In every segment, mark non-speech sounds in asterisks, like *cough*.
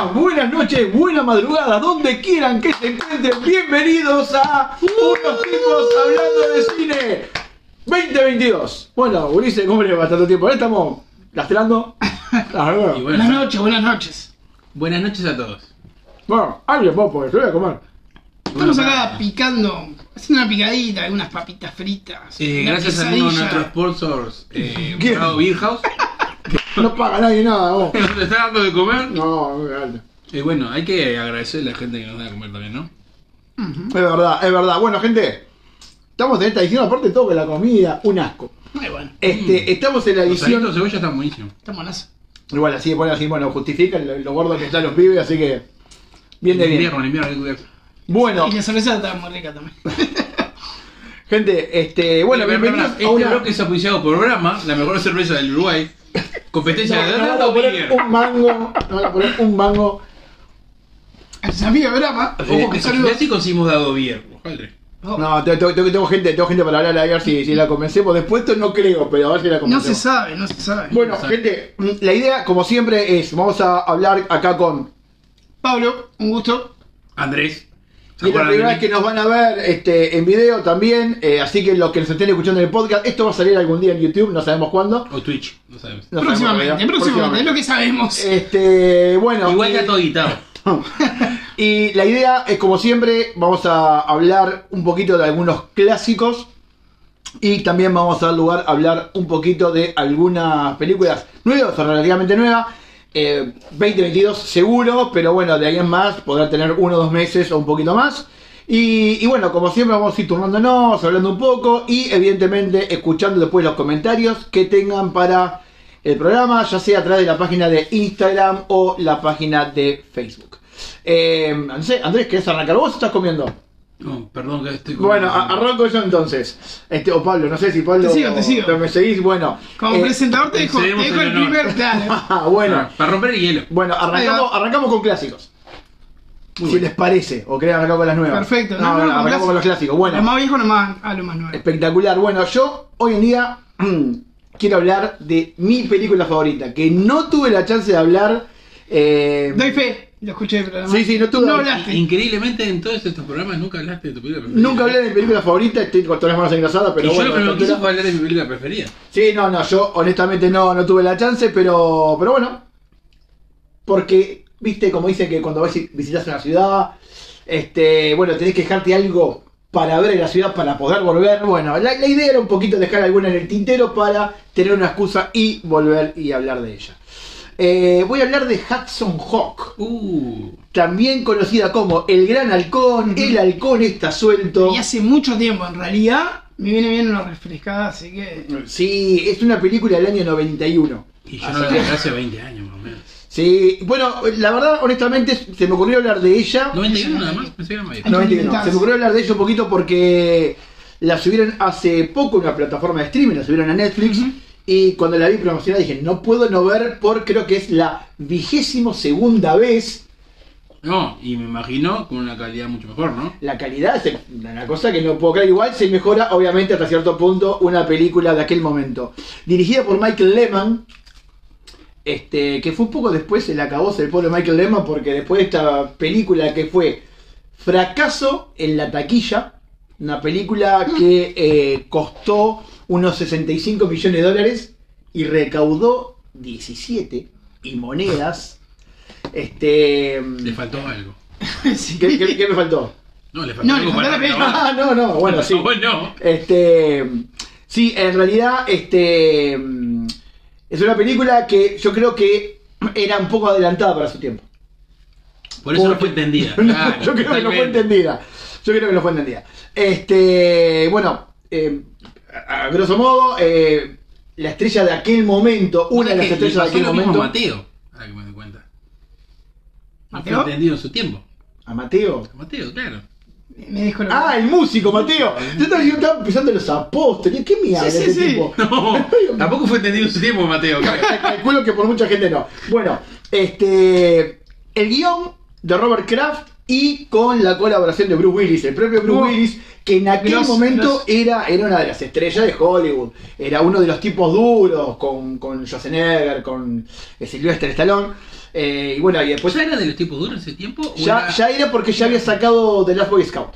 Días, buenas noches, buena madrugada, donde quieran que se encuentren. Bienvenidos a Unos tipos hablando de cine 2022. Bueno, Ulises, ¿cómo le va tanto tiempo? Ahora estamos lastrando. *laughs* Ah. Y Buenas noches, buenas noches. buenas noches a todos. Bueno, hable vos, porque yo voy a comer. Estamos acá picando, haciendo una picadita, algunas papitas fritas. Eh, una gracias a uno de quesadilla. nuestros sponsors, eh, ¿Quién? Bravo Beer House, No paga nadie nada, vos. *laughs* que nos está dando de comer. No, no, no. Y bueno, hay que agradecerle a la gente que nos da de comer también, ¿no? Es verdad, es verdad. Bueno, gente, estamos en esta edición, aparte de todo que la comida, un asco. Muy bueno, Este, estamos en la Los edición. de cebolla están buenísimos. está buenazo. Igual así, bueno, así, bueno, justifican lo, lo gordo que están los pibes, así que. Bien de En bien. invierno, invierno cuidarse. Bueno, Y la cerveza está muy rica también. *laughs* gente, este, bueno, bienvenidos a Este una. bloque es auspiciado por Brahma, la mejor cerveza del Uruguay. Competencia de No, no van a Dado poner Beer. un mango, no van a poner un mango. A tus amigos de Brahma. Ojo que saludos. si conseguimos Dado. Ojalá. Oh, No, tengo, tengo- tengo gente, tengo gente para hablar a ver si, si la convencemos. Después esto no creo, pero a ver si la no convencemos. se sabe, no se sabe. Bueno, No se sabe. gente, la idea, como siempre, es, vamos a hablar acá con Pablo, un gusto. Andrés. ¿Se Y es la primera vez que nos van a ver este, en video también, eh, así que los que nos estén escuchando en el podcast, esto va a salir algún día en YouTube, no sabemos cuándo. O Twitch, no sabemos. No próximamente, sabemos próximamente, es lo que sabemos. Este, bueno. Igual y- ya todo. *laughs* Y la idea es, como siempre, vamos a hablar un poquito de algunos clásicos y también vamos a dar lugar a hablar un poquito de algunas películas nuevas o relativamente nuevas. Eh, 2022 seguro, pero bueno, de ahí en más podrá tener uno o dos meses o un poquito más. Y, bueno, como siempre vamos a ir turnándonos, hablando un poco y evidentemente escuchando después los comentarios que tengan para el programa, ya sea a través de la página de Instagram o la página de Facebook. Eh, Andrés, ¿querés arrancar vos estás comiendo? No, perdón que estoy Bueno, a- arranco yo entonces. Este, o Pablo, no sé si Pablo. Te sigo, te sigo. ¿Me seguís? Bueno. Como eh, presentador te dejo, te excedemos dejo el el honor. primer plano. *laughs* ah, bueno. Ah, para romper el hielo. Bueno, arrancamos, arrancamos con clásicos. Muy si bueno. les parece, o querés arrancar con las nuevas. Perfecto, No, no, no, no, con arrancamos con los clásicos. Lo Bueno, más viejo nomás a lo más nuevo. espectacular. Bueno, yo hoy en día *clears throat* quiero hablar de mi película favorita, que no tuve la chance de hablar. eh, Doy fe, lo escuché, pero además- Sí, sí, no tuve- No hablaste. Increíblemente en todos estos programas nunca hablaste de tu película preferida. Nunca hablé de mi película favorita, estoy con todas las manos engrasadas, pero y yo bueno. lo que a no esta quise altura- fue hablar de mi película preferida. Sí, no, no, yo honestamente no, no tuve la chance, pero, pero bueno. Porque, viste, como dicen que cuando vas y visitas una ciudad, este, bueno, tenés que dejarte algo para ver en la ciudad para poder volver. Bueno, la, la idea era un poquito dejar alguna en el tintero para tener una excusa y volver y hablar de ella. Eh, voy a hablar de Hudson Hawk, Uh, también conocida como El Gran Halcón, El Halcón está suelto. Y hace mucho tiempo, en realidad, me viene bien una refrescada, así que. Sí, es una película del año 91. y yo Así no la que- hace 20 años más o menos. Sí, bueno, la verdad, honestamente, se me ocurrió hablar de ella. 91 nada más, pensé que era más viejo. Hay que 91. inventarse. Se me ocurrió hablar de ella un poquito porque la subieron hace poco en una plataforma de streaming, la subieron a Netflix. Y cuando la vi promocionada dije, no puedo no ver por creo que es la vigésimo segunda vez. No, y me imagino con una calidad mucho mejor, ¿no? La calidad es una cosa que no puedo creer. Igual se mejora, obviamente, hasta cierto punto, una película de aquel momento. Dirigida por Michael Lehman. Este, que fue un poco después el acabose del pobre Michael Lehman, porque después de esta película que fue fracaso en la taquilla, una película que eh, costó unos 65 millones de dólares y recaudó 17 y monedas. Este, Le faltó algo. *laughs* sí. ¿qué, qué- qué me faltó? No, le faltó No, le algo faltó para. Ah, no, no, bueno, *laughs* sí. Bueno, Este, sí, en realidad, este, es una película que yo creo que era un poco adelantada para su tiempo. por eso no fue entendida. *laughs* No, Claro, yo creo que no fue entendida. Yo creo que no fue entendida. Este, bueno, eh, a, a grosso modo, eh, la estrella de aquel momento, una de las estrellas de aquel momento. Mateo. Ahora que me doy cuenta. ¿Mateo? entendido en su tiempo. A Mateo. A Mateo, claro. Me dijo Ah, el músico, Mateo. Yo estaba, yo estaba pensando en los apóstoles. ¿Qué Sí, sí, sí. tipo? No, *laughs* tampoco fue entendido en su tiempo, Mateo. *laughs* Calculo que por mucha gente no. Bueno, este. El guion de Robert Kraft y con la colaboración de Bruce Willis, el propio Bruce. Willis, que en aquel Gross, momento gross. era, era una de las estrellas de Hollywood, era uno de los tipos duros, con, con Schwarzenegger, con eh, Sylvester Stallone, eh, y bueno, y después ¿Ya era de los tipos duros en ese tiempo? ya, era- ya era porque ya había sacado The Last Boy Scout.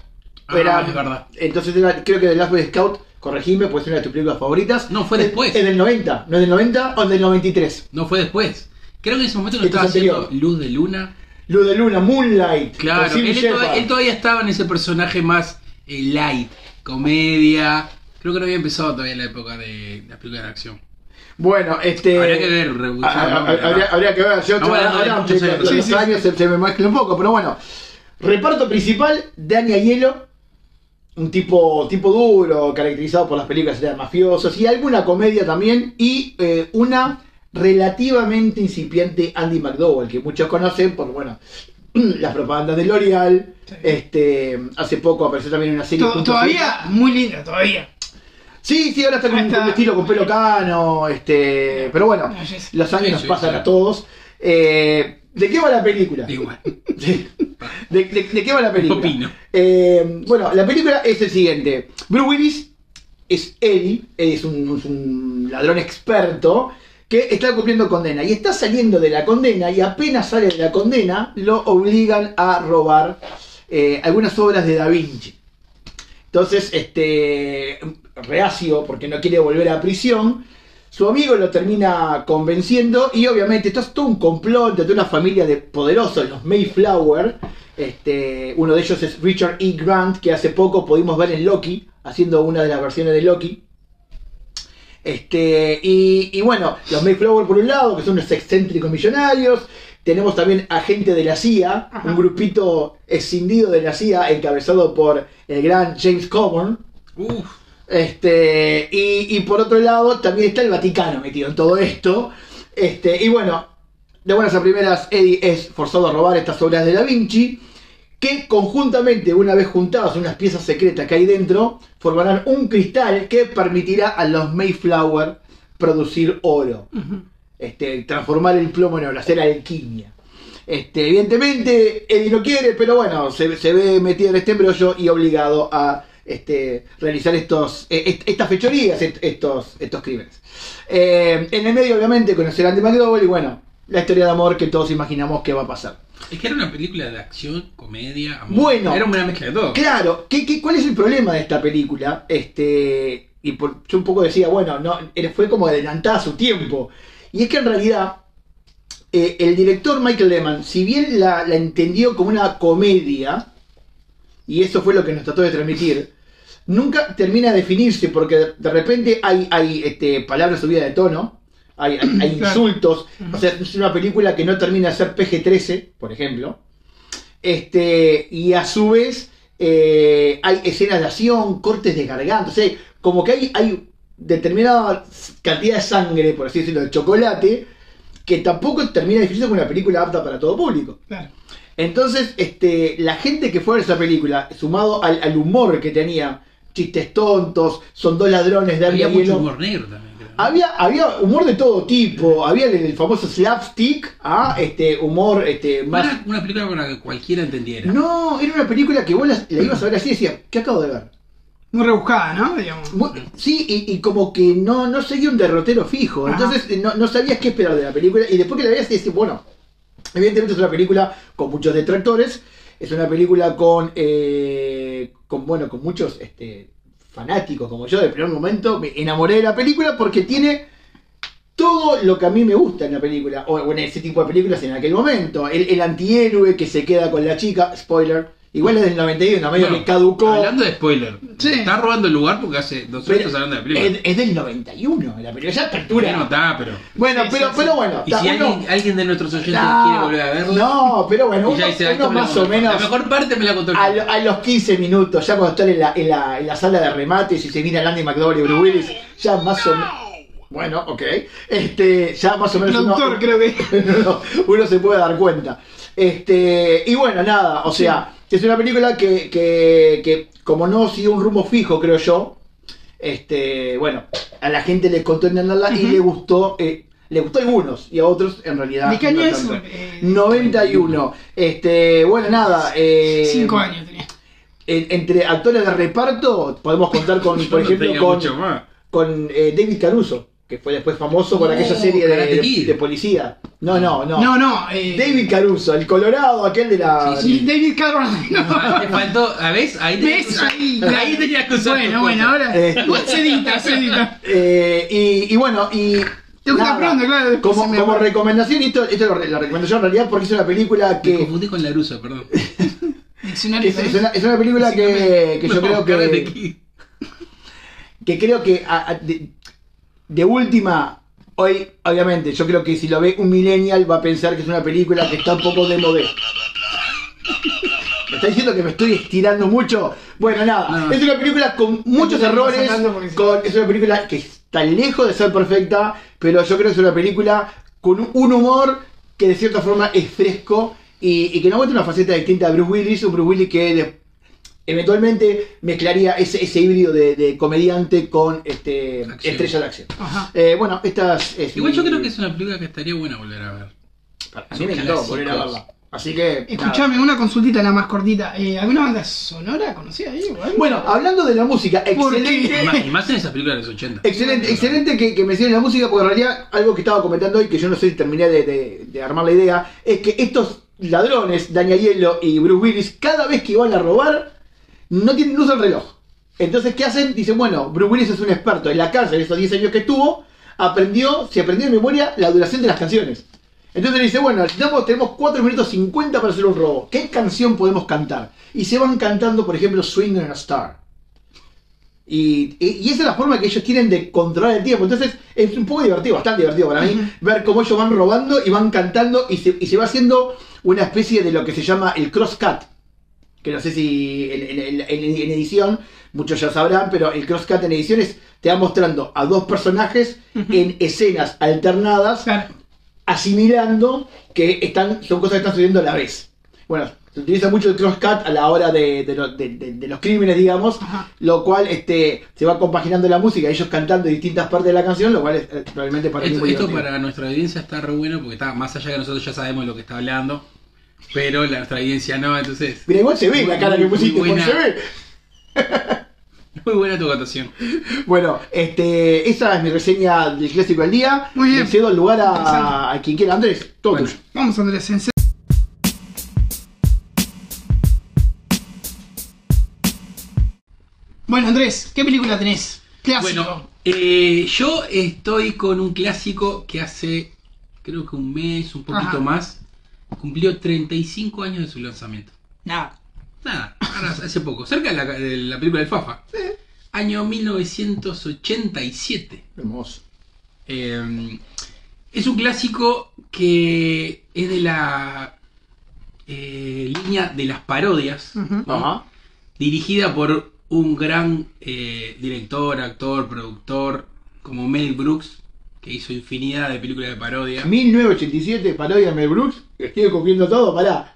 Ah, Era- es verdad. Entonces era- creo que The Last Boy Scout, corregime, puede ser una de tus películas favoritas. No, fue Es- después. Es del 90, ¿no es del 90 o del 93? No fue después. Creo que en ese momento Esto estaba es haciendo Luz de Luna. Luz de Luna, Moonlight. Claro, él, él todavía estaba en ese personaje más eh, light, comedia. Creo que no había empezado todavía la época de las películas de acción. Bueno, este. Habría que ver, habría, habría que ver. Yo, No, bueno, ahora, años. los Sí, sí, años se, se me mezclan un poco, pero bueno. Reparto principal: Dani Aiello, un tipo, tipo duro, caracterizado por las películas de mafiosos y alguna comedia también. Y eh, una relativamente incipiente Andy McDowell, que muchos conocen por, bueno, *clears throat* las propagandas de L'Oreal. Sí. Este, hace poco apareció también en una serie. Todavía muy linda, todavía. Sí, sí, ahora está con un estilo con pelo cano, este, pero bueno, No, sé. los años Sí, nos pasan sí. a todos. Eh, ¿De qué va la película? Igual. *laughs* ¿De, de- de qué va la película? Opino. Eh, bueno, la película es el siguiente. Bruce Willis es Eddie, es un, es un ladrón experto que está cumpliendo condena y está saliendo de la condena y apenas sale de la condena lo obligan a robar eh, algunas obras de Da Vinci. Entonces, este, reacio porque no quiere volver a prisión, su amigo lo termina convenciendo y obviamente esto es todo un complot de una familia de poderosos, los Mayflower. Este, uno de ellos es Richard E. Grant, que hace poco pudimos ver en Loki, haciendo una de las versiones de Loki. Este, y, y bueno, los Mayflower por un lado, que son unos excéntricos millonarios. Tenemos también a gente de la CIA, Ajá. un grupito escindido de la CIA, encabezado por el gran James Coburn. Uf. Este, y, y por otro lado, también está el Vaticano metido en todo esto. Este, y bueno, de buenas a primeras, Eddie es forzado a robar estas obras de Da Vinci, que conjuntamente, una vez juntadas unas piezas secretas que hay dentro, formarán un cristal que permitirá a los Mayflower producir oro. Este, transformar el plomo en oro, hacer alquimia. Este, evidentemente, Eddie no quiere, pero bueno, se, se ve metido en este embrollo y obligado a este, realizar estos, est- estas fechorías, est- estos, estos crímenes. Eh, en el medio, obviamente, conocer a Andy McDowell y bueno, la historia de amor que todos imaginamos que va a pasar. Es que era una película de acción, comedia, amor. Bueno. Era una mezcla de todo. Claro, ¿qué, qué, cuál es el problema de esta película? Este, y por- yo un poco decía, bueno, no, fue como adelantada a su tiempo. Y es que en realidad, eh, el director Michael Lehman, si bien la, la entendió como una comedia, y eso fue lo que nos trató de transmitir, nunca termina de definirse porque de, de repente hay, hay este, palabras subidas de tono, hay, hay- hay Claro. insultos, o sea, es una película que no termina de ser PG-13, por ejemplo, este, y a su vez eh, hay escenas de acción, cortes de garganta, o sea, como que hay, hay determinada cantidad de sangre, por así decirlo, de chocolate, que tampoco termina de definirse como una película apta para todo público. Claro. Entonces, este, la gente que fue a ver esa película, sumado al, al humor que tenía, chistes tontos, son dos ladrones de Había mucho hielo. humor negro también. Había, había humor de todo tipo, había el, el famoso slapstick, ¿ah? este humor este, No más... Era una película con la que cualquiera entendiera. No, era una película que vos la, la ibas a ver así y decías, ¿qué acabo de ver? Muy rebuscada, ¿no? Digamos. Muy- sí, y, y como que no, no seguía un derrotero fijo, Ajá. entonces eh, no, no sabías qué esperar de la película y después que la veías decías, bueno, evidentemente es una película con muchos detractores, es una película con, eh, con bueno, con muchos este, fanáticos como yo, de primer momento me enamoré de la película porque tiene todo lo que a mí me gusta en la película, o en ese tipo de películas en aquel momento, el, el antihéroe que se queda con la chica, spoiler, igual es del 91, medio Bueno, que caducó. Hablando de spoiler, Sí. está robando el lugar porque hace dos años hablando de película. es, es del 91 la película, ya apertura. Bueno, está, pero. Bueno, Sí, pero, sí, pero sí. bueno, Y si uno- alguien, alguien de nuestros oyentes No, quiere volver a verlo. No, pero bueno, uno, dice, la más o menos La mejor parte me la contó el a, lo- a los 15 minutos, ya cuando están en la, en la, en la sala de remates y se mira Landy McDowell y Bruce Willis, ya más o menos. Bueno, ok. Este, ya más o El menos uno, creo que. uno, *laughs* uno se puede dar cuenta. Este, y bueno, nada, o sea, es una película que, que, que como no siguió un rumbo fijo, creo yo, este, bueno, a la gente le contó entenderla y Ujú. le gustó eh, Le gustó a algunos y a otros en realidad. ¿De qué año es? tanto. Eh, 91. Este, bueno, nada. eh, Cinco años tenía. en- entre actores de reparto podemos contar con, *laughs* por No ejemplo, con, con eh, David Caruso, que fue después famoso por Oh, aquella serie de, de- policía. No, no, no. No, no. eh, David Caruso, el colorado, aquel de la. sí, David Cameron. *laughs* Ah, Te faltó, ¿a ves? Ahí tenías que Ahí, *laughs* ahí tenías que usar Bueno, bueno, ahora. Eh. *laughs* Se edita, se edita. Eh, y, y bueno, y. Te gusta nada, pronto, claro, después Como, me recomendación, y esto, esto lo recomiendo yo en realidad porque es una película Me que. confundí con Laruso, perdón. Diccionario, Es, es una, es una película que, que yo No, creo que. Que creo que a- a- de, de última, hoy, obviamente, yo creo que si lo ve un millennial va a pensar que es una película que está un poco de modé. ¿Me está diciendo que me estoy estirando mucho? Bueno, nada, No. es una película con muchos errores, con- es una película que está lejos de ser perfecta, pero yo creo que es una película con un humor que de cierta forma es fresco y, y que nos muestra una faceta distinta de Bruce Willis, un Bruce Willis que eventualmente mezclaría ese, ese híbrido de, de comediante con este, Acción. estrella de acción. Ajá. Eh, bueno, estas... es Igual yo creo que es una película que estaría buena volver a ver. A mí me encantó volver a verla. Así que... Escuchame, una consultita la más cortita. Eh, ¿Alguna banda sonora conocida ahí? Bueno, hablando de la música, excelente. Y más, y más en esas películas de los 80. Excelente, excelente que, que mencionen la música, porque en realidad algo que estaba comentando hoy, que yo no sé si terminé de, de- de armar la idea, es que estos ladrones, Daniel Hielo y Bruce Willis, cada vez que van a robar, no tienen luz al reloj. Entonces, ¿qué hacen? Dicen, bueno, Bruce Willis es un experto en la cárcel, esos 10 años que estuvo, aprendió, se aprendió de memoria la duración de las canciones. Entonces le dice, bueno, necesitamos- tenemos 4 minutos 50 para hacer un robo. ¿Qué canción podemos cantar? Y se van cantando, por ejemplo, Swing on a Star. Y, y- y esa es la forma que ellos tienen de controlar el tiempo. Entonces es un poco divertido, bastante divertido para mí, ver cómo ellos van robando y van cantando y se, y se va haciendo una especie de lo que se llama el crosscut. Que no sé si en, en- en- en edición, muchos ya sabrán, pero el crosscut en edición es, te va mostrando a dos personajes en escenas alternadas Claro. asimilando que están, son cosas que están sucediendo a la vez. Bueno, se utiliza mucho el crosscut a la hora de, de de- de- de los crímenes, digamos, Ajá. lo cual este, se va compaginando la música, ellos cantando distintas partes de la canción, lo cual es eh, realmente para mí Esto, muy esto divertido. para nuestra audiencia está re bueno porque está más allá que nosotros ya sabemos lo que está hablando, pero la nuestra audiencia no, entonces. Mira, igual se ve la Muy- cara que muy pusiste, porque buena. se ve. *laughs* Muy buena tu acotación. Bueno, este, esa es mi reseña del clásico del día. Muy bien. Le cedo el lugar a, quien quiera. Andrés, todo Bueno. tuyo. Vamos, Andrés. En serio. Bueno, Andrés, ¿qué película tenés? Clásico. Bueno, eh, yo estoy con un clásico que hace, creo que un mes, un poquito Ajá. más, cumplió 35 años de su lanzamiento. Nada. Nada, ahora hace poco, cerca de la, de la película del Fafa. Año 1987. Hermoso. Eh, es un clásico que es de la eh, línea de las parodias. Ajá. dirigida por un gran eh, director, actor, productor como Mel Brooks, que hizo infinidad de películas de parodia. 1987, parodia Mel Brooks. Estoy copiando todo, pará.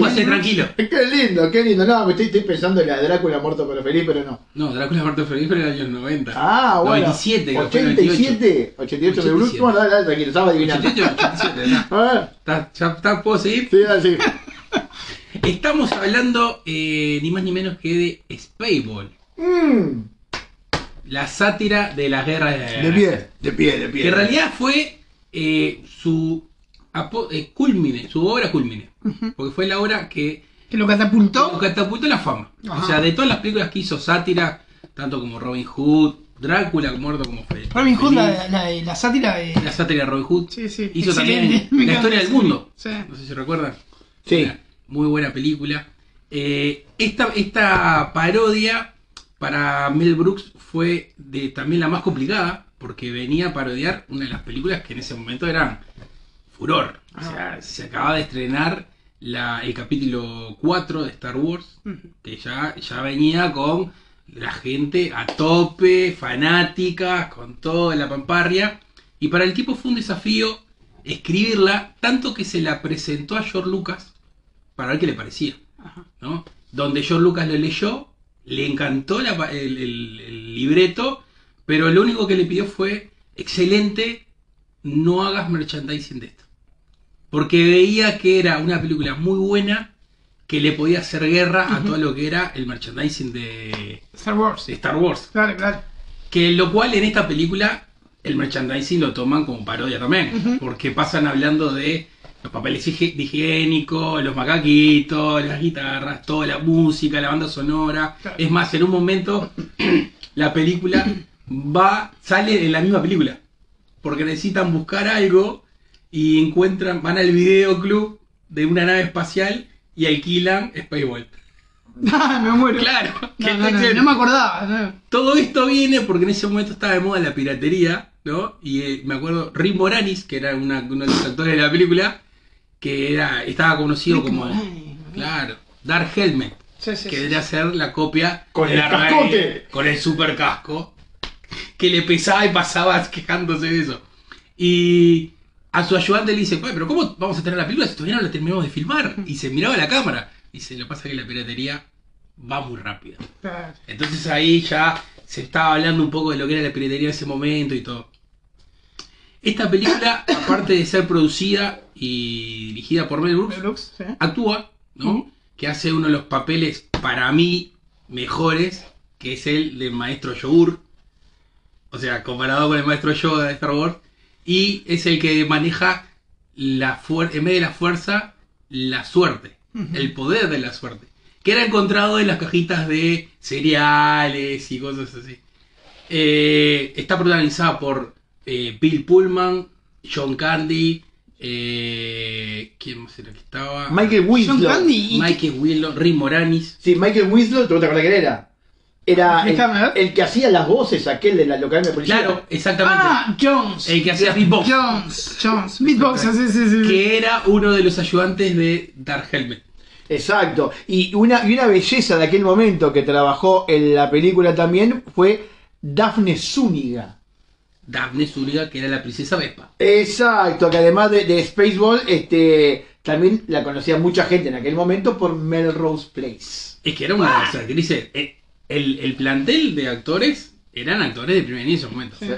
Pase tranquilo. Qué lindo, qué lindo. No, me estoy, estoy pensando en la Drácula muerto pero feliz, pero no. No, Drácula Muerto Feliz fue en el año 90. Ah, bueno. 97, que fue en el 87, 88 de Brooks. 87. Bueno, dale, tranquilo, estaba adivinando. 88, 87, ya. *laughs* A ver, Está- ya está, ¿Puedo seguir? sí, dale, sí. *laughs* Estamos hablando eh, ni más ni menos que de Spaceball, Mm, la sátira de las guerras de, de pie, de pie, de pie. Que en realidad fue eh, su eh, culmine, su obra culmine. Porque fue la obra que Que lo lo catapultó. catapultó a la fama. Ajá. O sea, de todas las películas que hizo sátira, tanto como Robin Hood, Drácula, muerto como Feliz. Robin Hood, la, la, la sátira de. La sátira de Robin Hood. Sí, sí. Hizo Excelente. también La historia del mundo. Sí. No sé si recuerdan. Sí. Una Muy buena película. Eh, esta, esta parodia para Mel Brooks fue de, también la más complicada porque venía a parodiar una de las películas que en ese momento eran furor. O sea, se acababa de estrenar la- el capítulo 4 de Star Wars, que ya, ya venía con la gente a tope, fanática, con toda la pamparria. Y para el tipo fue un desafío escribirla, tanto que se la presentó a George Lucas para ver qué le parecía. ¿no? Donde George Lucas lo leyó, le encantó la el, el- el libreto, pero lo único que le pidió fue excelente, no hagas merchandising de esto. Porque veía que era una película muy buena que le podía hacer guerra a todo lo que era el merchandising de, Star Wars. de Star Wars. Claro, claro. Que lo cual en esta película el merchandising lo toman como parodia también. Porque pasan hablando de los papeles hige- de higiénico, los macaquitos, las guitarras, toda la música, la banda sonora. Claro. Es más, en un momento *clears throat* la película va, sale en la misma película. Porque necesitan buscar algo y encuentran, van al videoclub de una nave espacial y alquilan Spaceball. *laughs* Ah, me muero. Claro, No, no, no, te- no me acordaba. todo esto viene porque en ese momento estaba de moda la piratería, ¿no? Y eh, me acuerdo, Rick Moranis, que era una- uno de los actores de la película, que era estaba conocido Rick como, claro, Dark Helmet, Sí, sí, que sí. debería ser la copia Con el cascote. Con el super casco, que le pesaba y pasaba *laughs* quejándose de eso. Y a su ayudante le dice, "Oye, pero ¿cómo vamos a tener la película si todavía no la terminamos de filmar? Y se miraba a la cámara. Y dice, lo que pasa es que la piratería va muy rápido. Entonces ahí ya se estaba hablando un poco de lo que era la piratería en ese momento y todo. Esta película, aparte de ser producida y dirigida por Mel Brooks, Brooks, sí. actúa, ¿no? Que hace uno de los papeles para mí mejores, que es el del maestro Yogur. O sea, comparado con el maestro Yoda de Star Wars. Y es el que maneja la en vez de la fuerza, la suerte. El poder de la suerte. Que era encontrado en las cajitas de cereales y cosas así. Eh, está protagonizada por eh, Bill Pullman, John Candy, eh, ¿quién más era que estaba? Michael John Winslow. Candy. Michael Willow, Rick Moranis. Sí, Michael Winslow, ¿te vas a acordar quién era? Era el, que hacía las voces, aquel de la local de policía. Claro, exactamente. Ah, Jones. El que hacía beatbox. Jones, Jones. Beatbox, sí, sí, sí. Que era uno de los ayudantes de Dark Helmet. Exacto. Y una, y una belleza de aquel momento que trabajó en la película también fue Daphne Zúñiga. Daphne Zúñiga, que era la princesa Vespa. Exacto, que además de, de Spaceball, este, también la conocía mucha gente en aquel momento por Melrose Place. Es que era una de las actrices. eh, El, el plantel de actores eran actores de primer inicio en ese momento. Sí.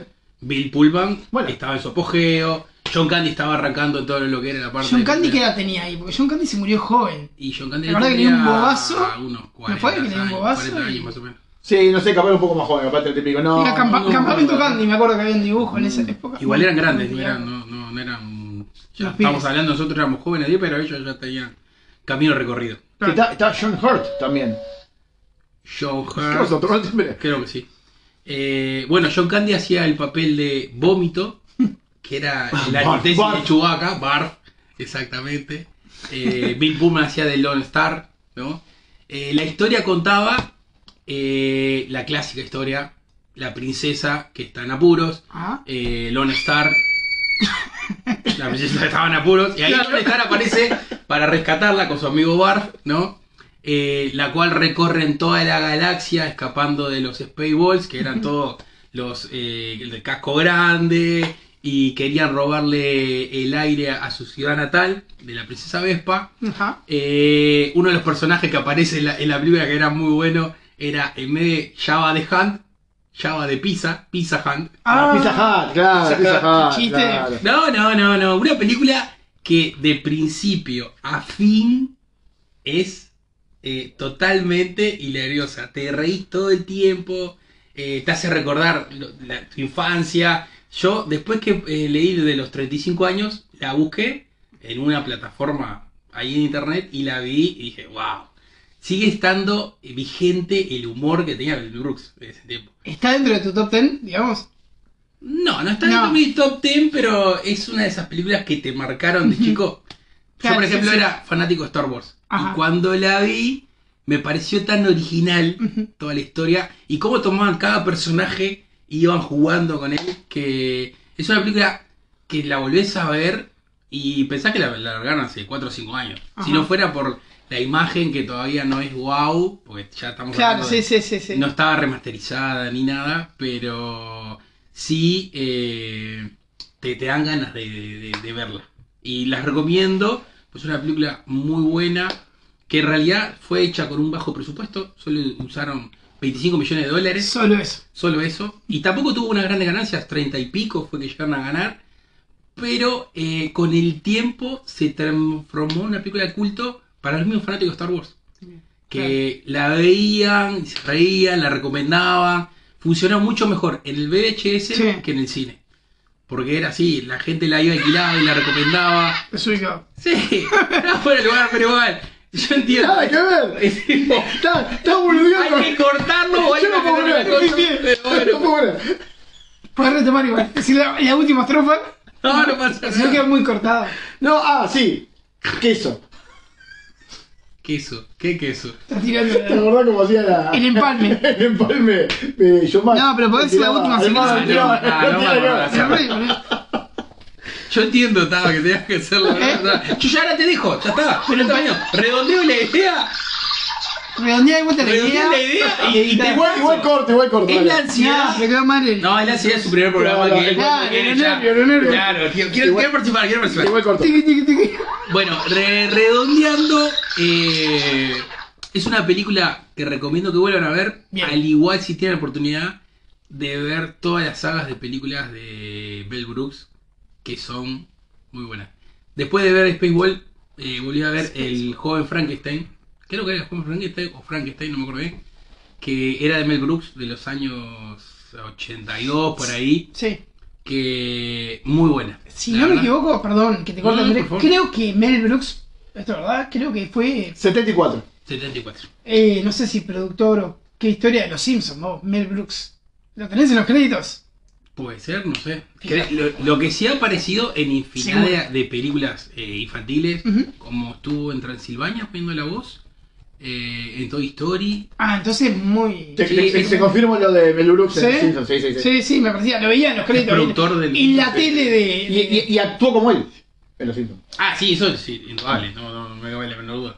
Bill Pullman Bueno. estaba en su apogeo. John Candy estaba arrancando en todo lo que era la parte John de- Candy, ¿qué edad tenía ahí? Porque John Candy se murió joven. Y John Candy La verdad que le dio un tenía bobazo. Unos ¿No 40 fue que dio un bobazo 40 años y- más o menos. Sí, no sé, capaz un poco más joven, aparte te pico. No, Era campa- no, Campamento no. Candy, me acuerdo que había un dibujo en esa época. Igual eran grandes, no eran, no, no, no eran. Ya estamos hablando, nosotros éramos jóvenes, pero ellos ya tenían camino recorrido. Está, está John Hurt también. John ¿Qué vas a Hurt, siempre? creo que sí. Eh, bueno, John Candy hacía el papel de Vómito, que era la antítesis de Chewbacca, Barf, exactamente. Eh, Bill Pullman hacía de Lone Star, ¿no? Eh, la historia contaba eh, la clásica historia, la princesa que está en apuros, Ah, eh, Lone Star. La princesa estaba en apuros. Y ahí Claro. Lone Star aparece para rescatarla con su amigo Barf, ¿no? Eh, la cual recorre en toda la galaxia escapando de los Spaceballs, que eran todos los el de casco grande y querían robarle el aire a su ciudad natal de la princesa Vespa. Eh, uno de los personajes que aparece en la, en la película que era muy bueno era en vez de Java de Hunt, Java de Pizza, Pizza Hunt. Ah, Pizza Hut, claro, Pizza Pizza Hut. Chiste. claro. No, no, no, no. Una película que de principio a fin es eh, totalmente hilariosa. Te reís todo el tiempo, eh, te hace recordar lo- la- tu infancia. Yo, después que eh, leí de los 35 años, la busqué en una plataforma ahí en internet y la vi y dije, wow. Sigue estando vigente el humor que tenía Mel Brooks en ese tiempo. ¿Está dentro de tu top 10, digamos? No, no está No. en mi top 10, pero es una de esas películas que te marcaron de chico. Yo, por ejemplo, sí. era fanático de Star Wars. Ajá. Y cuando la vi, me pareció tan original toda la historia y cómo tomaban cada personaje y iban jugando con él, que es una película que la volvés a ver y pensás que la, la largaron hace 4 o 5 años. Ajá. Si no fuera por la imagen que todavía no es wow, porque ya estamos Claro, sí, de- sí, sí, sí. no estaba remasterizada ni nada, pero sí eh, te, te dan ganas de, de- de verla. Y las recomiendo, pues es una película muy buena, que en realidad fue hecha con un bajo presupuesto, solo usaron 25 millones de dólares, Solo eso. solo eso, y tampoco tuvo unas grandes ganancias, 30 y pico fue que llegaron a ganar, pero eh, con el tiempo se transformó en una película de culto para los mismos fanáticos de Star Wars. Que la veían, se reían, la recomendaban. Funcionó mucho mejor en el VHS Sí. que en el cine. Porque era así, la gente la iba alquilada y la recomendaba. Es ubicado. Sí, era fuera de lugar, pero igual. Yo entiendo. Nada que ver. Está, está boludeando. hay que cortarlo o hay Yo no puedo sí, cosa, pero bueno. No puedo creer. Puedes retomar igual. Es la, la última estrofa. No, no pasa Se me queda nada. muy cortado. No, ah, sí. Queso. Queso, ¿qué queso? Estás tirando. ¿Te acordás cómo hacía la. El empalme. *laughs* El empalme de Mayer? No, pero podés decir la última además, secuencia. tiraba- Ah, no, no, tiraba- no, no, no, Se re, boludo. Yo entiendo, Taba, que tenías que hacer la verdad. Yo ya ahora te dejo, ya está. Pero redondeo la idea. Redondea de vuelta la idea. la idea y, y te Igual, igual corte, igual corte. Es la ansiedad. me quedó mal el. No, es la ansiedad de su primer programa que claro, quiere nervios. Claro, quiero, quiero, Igual- quiero participar, quiero participar. Igual corte. Tiqui, tiqui, tiqui. Bueno, re- redondeando, eh, es una película que recomiendo que vuelvan a ver, Bien. al igual si tienen la oportunidad de ver todas las sagas de películas de Bell Brooks, que son muy buenas. Después de ver Spaceball, eh, volví a ver El joven Frankenstein, creo que era joven Frankenstein o Frankenstein, no me acuerdo bien, que era de Mel Brooks de los años 82 por ahí, Sí. que muy buena. Si no me equivoco, perdón, que te corte No, favor. Creo que Mel Brooks, esto es verdad, creo que fue, 74. 74. eh, no sé si productor o qué historia de los Simpsons, ¿no? Mel Brooks. ¿Lo tenés en los créditos? Puede ser, no sé. Lo, lo que sí ha aparecido en infinidad de, películas eh, infantiles, como estuvo en Transilvania poniendo la voz, eh, en Toy Story. Ah, entonces muy. Te, Sí, te- te- es- se confirma lo de Mel Brooks en ¿Sí? Simpsons, sí, sí, sí. Sí, sí, me parecía, lo veía en los créditos. productor en, del- en la tele de. Y, y- y actuó como él en los Simpsons. Ah, sí, eso sí, indudable, no, no, no me cabe la menor duda.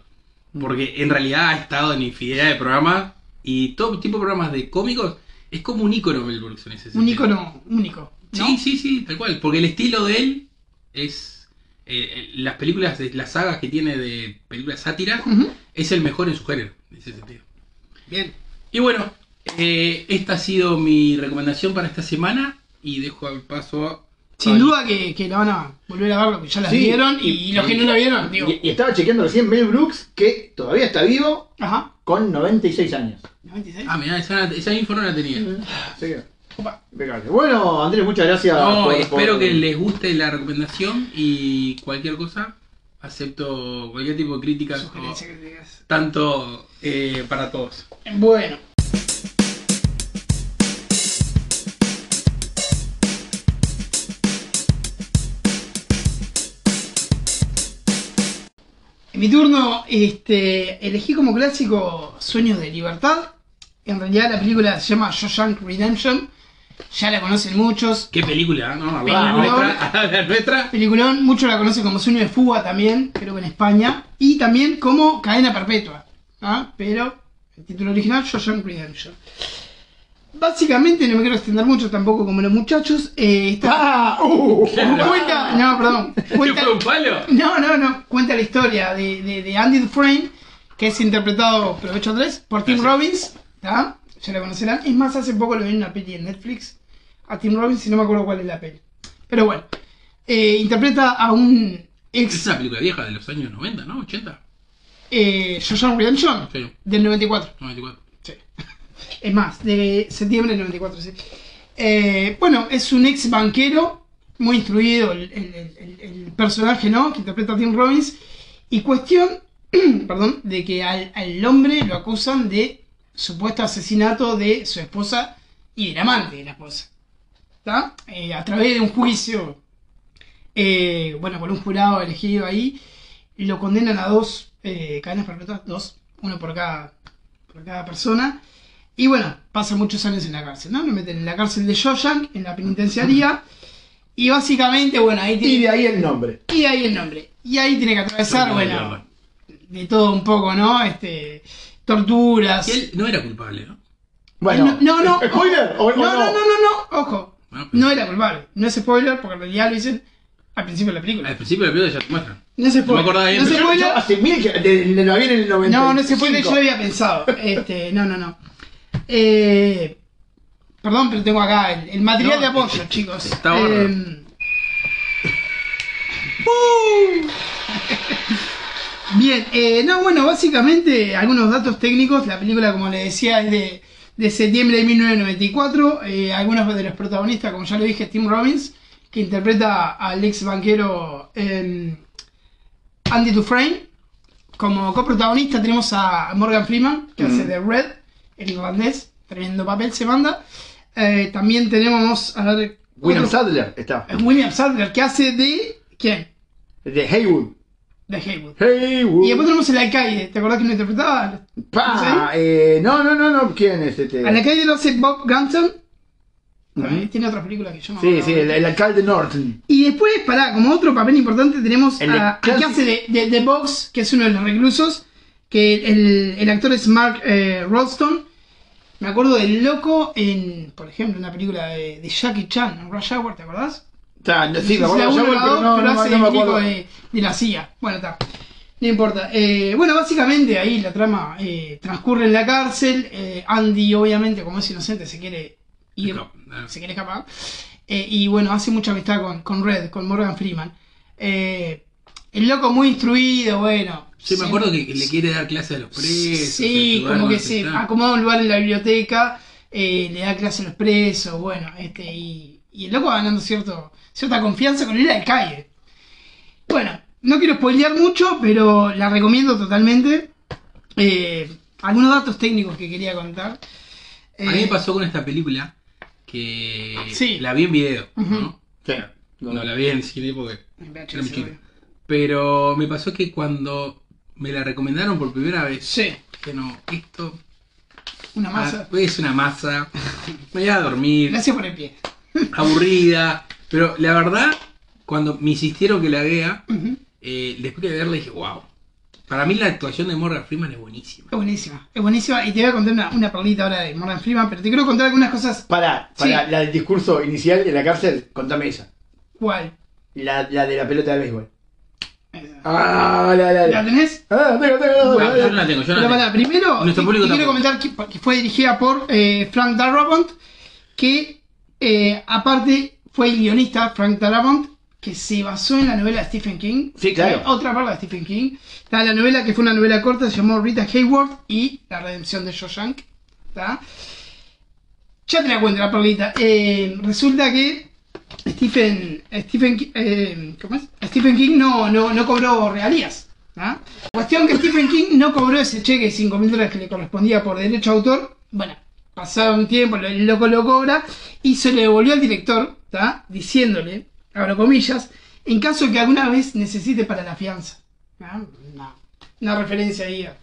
Porque en realidad ha estado en infinidad de programas y todo tipo de programas de cómicos es como un ícono Mel Brooks en ese un sentido. icono único. ¿no? Sí, sí, sí, tal cual. Porque el estilo de él es. Eh, eh, las películas, de, las sagas que tiene de películas sátiras, es el mejor en su género, en ese sentido. Bien. Y bueno, eh, esta ha sido mi recomendación para esta semana y dejo el paso a. Sin duda que, que la van a volver a ver lo que ya la Sí, vieron y, y- los que no la vieron, digo. Y, y estaba chequeando recién Mel Brooks, que todavía está vivo Ajá. con 96 años. 96. Ah, mirá, esa, esa info no la tenía. Opa. Impecable. Bueno, Andrés, muchas gracias. No, por- espero por- que les guste la recomendación y cualquier cosa. Acepto cualquier tipo de críticas, Sugerencia tanto eh, para todos. Bueno. En mi turno, este, elegí como clásico Sueños de Libertad. En realidad la película se llama Shawshank Redemption. Ya la conocen muchos. ¿Qué película? ¿no? Peliculón. nuestra. *laughs* La nuestra. Peliculón, muchos la conocen como Sueño de Fuga también, creo que en España. Y también como Cadena Perpetua. ¿ah? Pero el título original, Shawshank Redemption. Básicamente, no me quiero extender mucho tampoco como los muchachos. Eh, está, ¡Ah! *laughs* ¡Uh! *laughs* cuenta, no, perdón. ¿Te Cuenta, un palo? no, no, no. Cuenta la historia de, de, de Andy Dufresne, que es interpretado, provecho 3, por Tim Gracias. Robbins. ¿tá? Ya la conocerán. Es más, hace poco lo vi en una peli en Netflix. A Tim Robbins, y no me acuerdo cuál es la peli. Pero bueno. eh, interpreta a un Es ex una película vieja de los años 90, ¿no? 80. eh, Shawshank Redemption Sí, del 94. 94. Sí. *laughs* Es más, de septiembre del 94, sí. Eh, bueno, es un ex banquero, muy instruido el, el- el- el personaje, ¿no? Que interpreta a Tim Robbins. Y cuestión, *clears throat* perdón, de que al, al hombre lo acusan de supuesto asesinato de su esposa y del amante de la esposa. ¿Está? Eh, a través de un juicio, eh, bueno, por un jurado elegido ahí, lo condenan a dos eh, cadenas perpetuas, dos, uno por cada, por cada persona. Y bueno, pasa muchos años en la cárcel, ¿no? Lo meten en la cárcel de Shawshank, en la penitenciaría. Y básicamente, bueno, ahí tiene, Y de ahí el nombre. y de ahí el nombre. Y ahí tiene que atravesar, No, no, bueno, no, no. de todo un poco, ¿no? Este, torturas. Y él no era culpable, ¿no? Bueno, no, no, ¿spoiler? ¿O, o no, no, no, no, no, ojo. Ah, pues. No era culpable. No es spoiler porque en realidad lo dicen al principio de la película. Al principio de la película ya te muestran. No es No me spoiler. acordaba bien, No es pero Yo, hace mil que de, de, la vi en el 90. No, no es spoiler, yo lo había pensado. Este, no, no, no. Eh, perdón, pero tengo acá el, el material No, de apoyo, chicos. está bárbaro. Eh, Bien, eh, no, bueno, básicamente algunos datos técnicos. La película, como le decía, es de, de septiembre de 1994. Eh, algunos de los protagonistas, como ya lo dije, Tim Robbins, que interpreta al ex banquero eh, Andy Dufresne. Como coprotagonista tenemos a Morgan Freeman, que hace de Red, el irlandés. Tremendo papel se manda. Eh, también tenemos a ver, William Sadler está. es William Sadler, que hace de. ¿Quién? De Haywood. De Haywood. Haywood. Y después tenemos el alcaide. ¿Te acordás que lo interpretaba? Pa, eh, no, no, no, no. ¿Quién es este? Al alcaide lo hace Bob Gunton. Ujú. Tiene otras películas que yo no Sí, sí, el, el alcalde Norton. Y después, pará, como otro papel importante tenemos El a, de que hace de, de, de Box, que es uno de los reclusos, que el, el actor es Mark eh, Rolston. Me acuerdo del loco en, por ejemplo, una película de, de Jackie Chan, Rush Hour, ¿te acordás? No- sí, me No acuerdo pero no, no, me acuerdo. de, de la CIA. Bueno, está. No importa. Eh, bueno, básicamente ahí la trama eh, transcurre en la cárcel. Eh, Andy, obviamente, como es inocente, se quiere ir, no. se quiere escapar. Eh, y bueno, hace mucha amistad con, con Red, con Morgan Freeman. Eh, el loco muy instruido, bueno. Sí, me acuerdo que le quiere dar clase a los presos. Sí, ayudar como que se están. acomoda un lugar en la biblioteca, eh, le da clase a los presos, bueno, este, y, y el loco va ganando cierto, cierta confianza con el alcaide. Bueno, no quiero spoilear mucho, pero la recomiendo totalmente. Eh, algunos datos técnicos que quería contar. A mí me Eh, pasó con esta película que Sí. la vi en video, Ujú. ¿no? Sí. No la vi en cine porque era muy chico. obvio. Pero me pasó que cuando me la recomendaron por primera vez, Sí, que no, esto una masa. ah, es una masa, *laughs* me iba a dormir, Gracias por el pie. Aburrida, pero la verdad, cuando me insistieron que la vea, eh, después de verla dije, wow. Para mí la actuación de Morgan Freeman es buenísima. Es buenísima, es buenísima. Y te voy a contar una, una perlita ahora de Morgan Freeman, pero te quiero contar algunas cosas. Para, para Sí. la del discurso inicial de la cárcel, contame esa. ¿Cuál? La, la de la pelota de béisbol. Ah, la, la, ¿La la. tenés? Ah, tengo, tengo, tengo, Ah, yo no la tengo, yo no la tengo. primero, Nuestro te- público te quiero comentar que, que fue dirigida por eh, Frank Darabont, que eh, aparte fue el guionista Frank Darabont, que se basó en la novela de Stephen King. Sí, claro. Eh, otra parte de Stephen King. Está la novela que fue una novela corta, se llamó Rita Hayworth y La redención de Shawshank. ¿Está? Ya te la cuento la perlita. Eh, resulta que Stephen, Stephen, eh, ¿cómo es? Stephen King no, no, no cobró regalías. ¿ah? Cuestión que Stephen King no cobró ese cheque de 5 mil dólares que le correspondía por derecho a autor. Bueno, pasado un tiempo, lo- el loco lo cobra y se le devolvió al director, ¿tá? diciéndole, abro comillas, en caso de que alguna vez necesite para la fianza. ¿ah? Una, una referencia ahí a,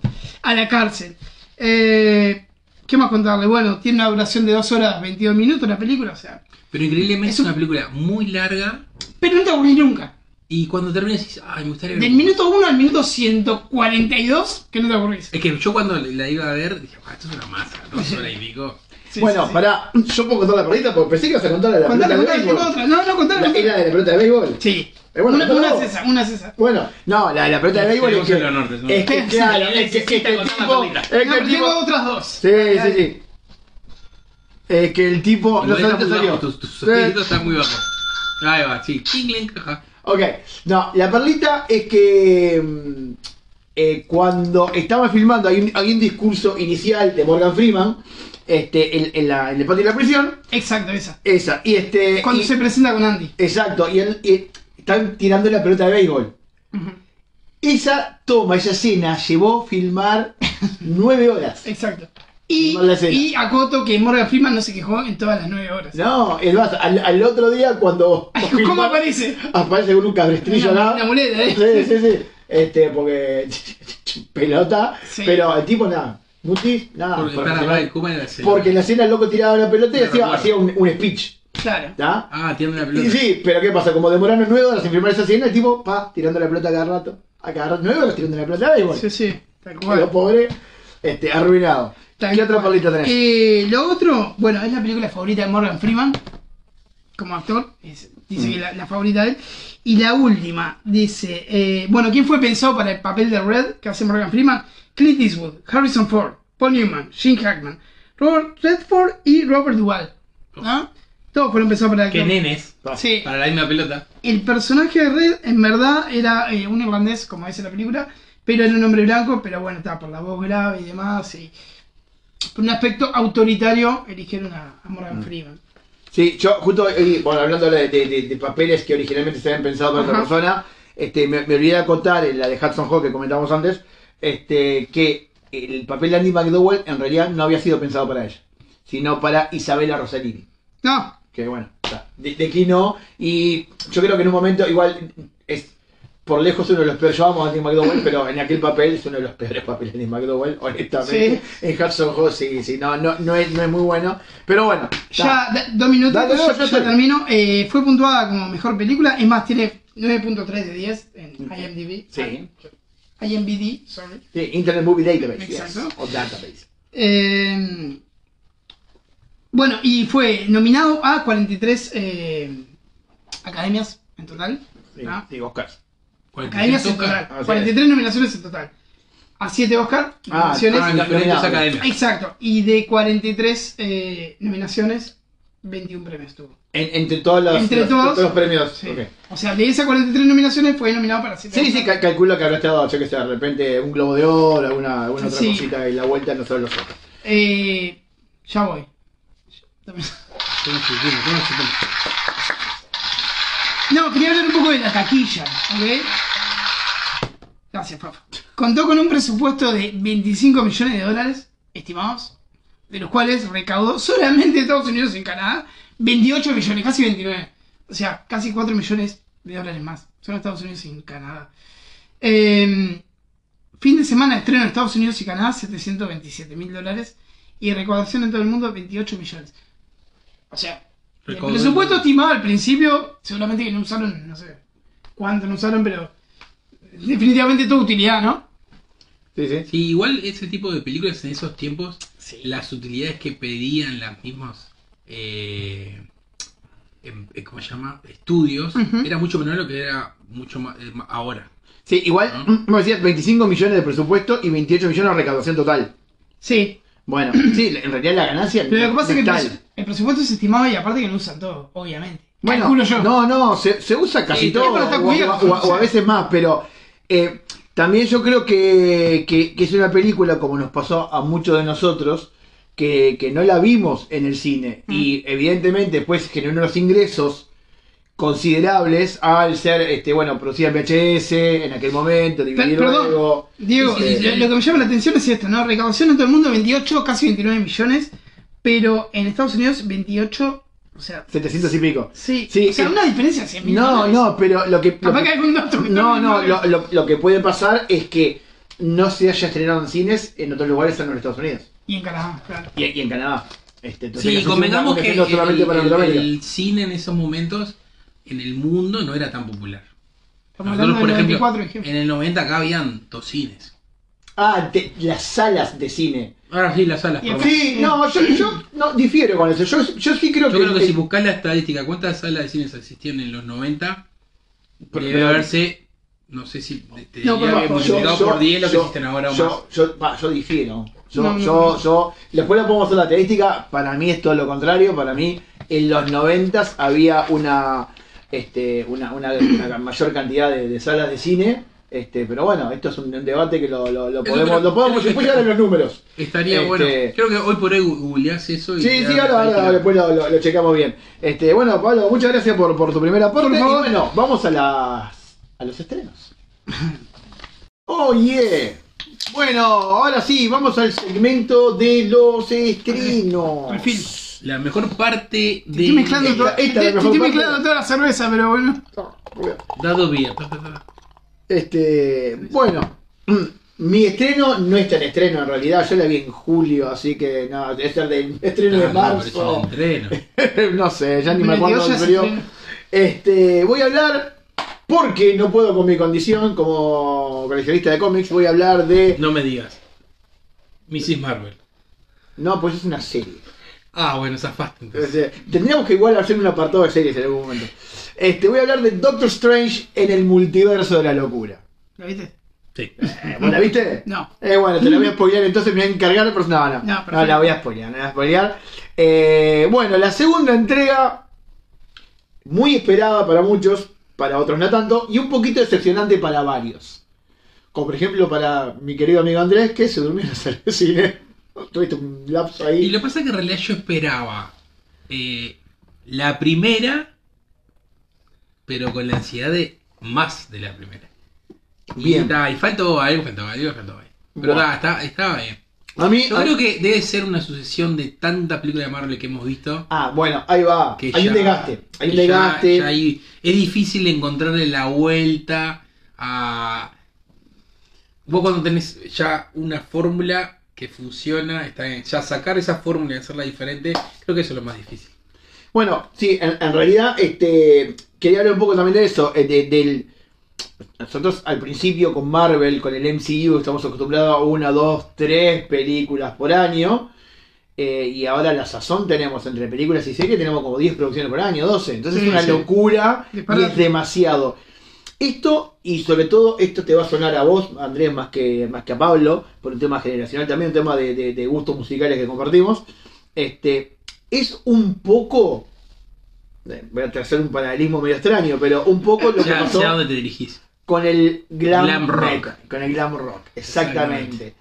a la cárcel. Eh, ¿Qué más contarle? Bueno, tiene una duración de 2 horas 22 minutos la película, o sea. Pero increíblemente Es es un- una película muy larga Pero no te aburrís nunca. Y cuando termina decís, ay, me gustaría ver Del minuto 1 al minuto 142, que no te aburrís. Es que yo cuando la iba a ver dije, ah, esto es una masa, dos horas y pico. *laughs* Sí, bueno, sí, sí. pará, yo puedo contar la perlita porque pensé que ibas a contar la de la Contale, pelota de béisbol. otra. No, no, contale. La. ¿Es la de la pelota de béisbol? Sí. Eh, bueno, una, una es esa, una es esa. Bueno, no, la de la pelota de béisbol es que, el honor de- es que, Sí, claro, sí, es que, es que el contar la tipo, es No, que el tipo, tengo otras dos. sí, sí, sí, es que el tipo, no salió. tus, tus ojitos están muy bajos. Ahí va, sí. Tingling, jaja. Ok, no, la perlita es que mm, eh, cuando estaba filmando hay un, hay un discurso inicial de Morgan Freeman este, en, en la, en el patio de la prisión, Exacto, esa. esa, y este... Cuando y- se presenta con Andy. Exacto, y, están tirando la pelota de béisbol. Esa toma, esa escena, llevó filmar *laughs* nueve horas. Exacto. Y, y acoto que Morgan Freeman no se quejó en todas las nueve horas. No, es más, al, al otro día cuando... Ay, ¿Cómo aparece? Aparece con un cabestrillo Una, una muleta, ¿eh? Sí, sí, sí. Este, porque... *laughs* pelota. Sí. Pero el tipo nada. Mutis, nada. Porque, para, profesional. para, ¿cómo era la? Porque en la escena el loco tiraba la pelota y hacía, hacía un, un speech. Claro. ¿Está? Ah, tiene la Y pelota. sí, pero ¿qué pasa? Como demoraron nueve horas en filmar esa escena, el tipo, pa, tirando la pelota a cada rato. A cada rato, nueve horas tirando la pelota, da igual. Sí, sí. Tal cual. pobre, este, arruinado. Tal ¿Qué otra palita tenés? Eh, lo otro, bueno, es la película favorita de Morgan Freeman como actor. es- dice Mm. que la, la favorita de él. Y la última, dice, eh, bueno, ¿quién fue pensado para el papel de Red que hace Morgan Freeman? Clint Eastwood, Harrison Ford, Paul Newman, Gene Hackman, Robert Redford y Robert Duvall. ¿no? Todos fueron pensados para el Que nenes. Sí. Para la misma pelota. El personaje de Red en verdad era eh, un irlandés, como dice la película, pero era un hombre blanco, pero bueno, estaba por la voz grave y demás. Y por un aspecto autoritario eligieron a, a Morgan Mm. Freeman. Sí, yo justo, hoy, bueno, hablando de, de- papeles que originalmente se habían pensado para otra persona, este, me, me olvidé de contar en la de Hudson Hawk que comentamos antes, este, que el papel de Andy McDowell en realidad no había sido pensado para ella, sino para Isabella Rossellini. No, Que bueno, está, de, declinó y yo creo que en un momento igual es por lejos uno de los peores, yo amo a Andy McDowell, pero en aquel papel es uno de los peores papeles de Andy McDowell, honestamente. En Hudson Hawk sí, sí, no, no, no, es, no es muy bueno, pero bueno. ya da- dos minutos, Dale, dale, ya, termino. Eh, fue puntuada como mejor película, es más, tiene 9.3 de 10 en IMDb. Sí. IMBD, sorry. Sí, Internet Movie Database. Exacto. yes, O Database. Eh, bueno, y fue nominado a 43 eh, academias en total. Sí, ¿ah? sí, Oscars. Academias en total. Ah, sí. 43 nominaciones en total. A 7 Oscar Ah, nominaciones. Ah, en diferentes Nominado. academias. Exacto. Y de 43 eh, nominaciones, 21 premios tuvo. En- entre todos los, Entre los- todos. los premios. Sí. ok. O sea, de esas 43 nominaciones fue nominado para 7 Sí, sí, ca- calculo que habrá estado, yo que sé, de repente un globo de oro, alguna, alguna otra Sí. cosita y la vuelta no solo los otros. Eh, ya voy. No, quería hablar un poco de la taquilla, ¿ok? Gracias, Fafa. Contó con un presupuesto de 25 millones de dólares estimados, de los cuales recaudó solamente Estados Unidos y Canadá 28 millones, casi 29. O sea, casi 4 millones de dólares más. Son Estados Unidos y Canadá. Eh, fin de semana de estreno en Estados Unidos y Canadá, 727 mil dólares. Y recaudación en todo el mundo, 28 millones. O sea, el presupuesto estimado al principio, seguramente que no usaron, no sé cuánto no usaron, pero definitivamente tuvo utilidad, ¿no? Sí, sí. Sí, igual ese tipo de películas en esos tiempos, Sí. las utilidades que pedían las mismas, eh, em- eh, ¿cómo se llama? Estudios, era mucho menor de lo que era mucho más eh, ahora. Sí, igual, mm, me decías 25 millones de presupuesto y 28 millones de recaudación total. Sí, Bueno, *clears throat* sí, en realidad la ganancia pero lo que pasa es que el, presupuesto es estimado y aparte que no usan todo, obviamente. Bueno, yo. no, no, se, se usa casi Sí, todo, o a veces más, pero eh, también yo creo que, que- que es una película, como nos pasó a muchos de nosotros, que, que no la vimos en el cine, Mm. y evidentemente pues generó unos ingresos considerables al ser, este bueno, producida en VHS en aquel momento, dividir perdón. luego... Diego, sí. lo, lo que me llama la atención es esto, ¿no? Recaudación en todo el mundo 28, casi 29 millones, pero en Estados Unidos 28, o sea, 700 y pico. sí, Sí, o sea, eh, una diferencia de 100 mil No, dólares. no, pero lo que... lo que- No, no, lo, lo- lo que puede pasar es que no se haya estrenado en cines en otros lugares salvo en Estados Unidos Y en Canadá, claro. y, y en Canadá. Este, entonces Sí, convengamos que el, para el- el cine en esos momentos en el mundo no era tan popular. Estamos Nosotros, hablando por ejemplo, 94, ejemplo. en el 90 acá habían dos cines. Ah, de- las salas de cine. Ahora sí, las salas. Y perdón. Sí, no, yo, yo no difiero con eso. Yo, yo sí creo Yo que. creo que si buscas la estadística, ¿cuántas salas de cines existían en los 90? Pero- debe verse, no sé si te, te No, diría pero que yo- multiplicado por 10 lo que existen ahora o más. yo, yo, va, yo difiero. Yo, No, no, yo, no. yo, después le podemos hacer la estadística. Para mí es todo lo contrario. Para mí, en los 90 había una, este, una, una, una mayor cantidad de, de salas de cine. Este, pero bueno, esto es un, un debate que lo, lo, lo Eso podemos, lo podemos llegar a los números. Estaría Este- bueno. Creo que hoy por hoy googleás eso y. Sí, sí, ahora, ahora, después lo, lo, lo checamos bien. Este, bueno, Pablo, muchas gracias por, por tu primera aporte. Por Y bueno, vamos a las a los estrenos. *laughs* Oh yeah. Bueno, ahora sí, vamos al segmento de los estrenos. Al fin. La mejor parte Te estoy de. mezclando, esta- la mejor estoy parte. mezclando toda la cerveza, pero bueno. Dado bien. Este, bueno, *clears throat* mi estreno no es tan estreno en realidad, yo la vi en julio, así que no, es el de *laughs* estreno de Ah, marzo. *laughs* no sé, ya ni me 22 acuerdo del periodo. Este, voy a hablar, porque no puedo con mi condición como coleccionista de cómics, voy a hablar de... No me digas. Mrs. Marvel. No, pues es una serie. Ah, bueno, zafaste entonces. Este, tendríamos que igual hacer un apartado de series en algún momento. Este, voy a hablar de Doctor Strange en el multiverso de la locura. ¿Lo viste? Sí. Eh, ¿Vos la viste? *laughs* No. Eh, bueno, te la voy a *laughs* spoilear, entonces me voy a encargar, pero no, no, No, no, la voy a spoilear, no la voy a spoilear. Eh, bueno, la segunda entrega, muy esperada para muchos, para otros no tanto, y un poquito decepcionante para varios. Como por ejemplo para mi querido amigo Andrés, que se durmió en la sala de cine. Tuviste un lapso ahí. Y lo que pasa es que en realidad yo esperaba eh, la primera, pero con la ansiedad de más de la primera. Y, Bien. ta, y faltó algo, faltó algo, faltó algo. Pero ta, está, estaba bien. A mí. Yo a- creo que debe ser una sucesión de tantas películas de Marvel que hemos visto. Ah, bueno, ahí va. Que hay ya- un desgaste. Hay un ya- desgaste. ya es difícil encontrarle la vuelta a. Vos cuando tenés ya una fórmula que funciona, está bien. Ya sacar esa fórmula y hacerla diferente, creo que eso es lo más difícil. Bueno, sí, en, en realidad, este, quería hablar un poco también de eso, eh, de- del... Nosotros al principio con Marvel, con el MCU, estamos acostumbrados a una, dos, tres películas por año. eh, y ahora la sazón tenemos entre películas y series, tenemos como 10 producciones por año, 12. Entonces Sí, es una sí. locura y es demasiado. Esto, y sobre todo, esto te va a sonar a vos, Andrés, más que, más que a Pablo, por un tema generacional también, un tema de, de- de gustos musicales que compartimos. Este, es un poco, eh, voy a hacer un paralelismo medio extraño, pero un poco lo que Ya, pasó ya a dónde te dirigís. con el glam, Glam rock. metal, con el glam rock, exactamente.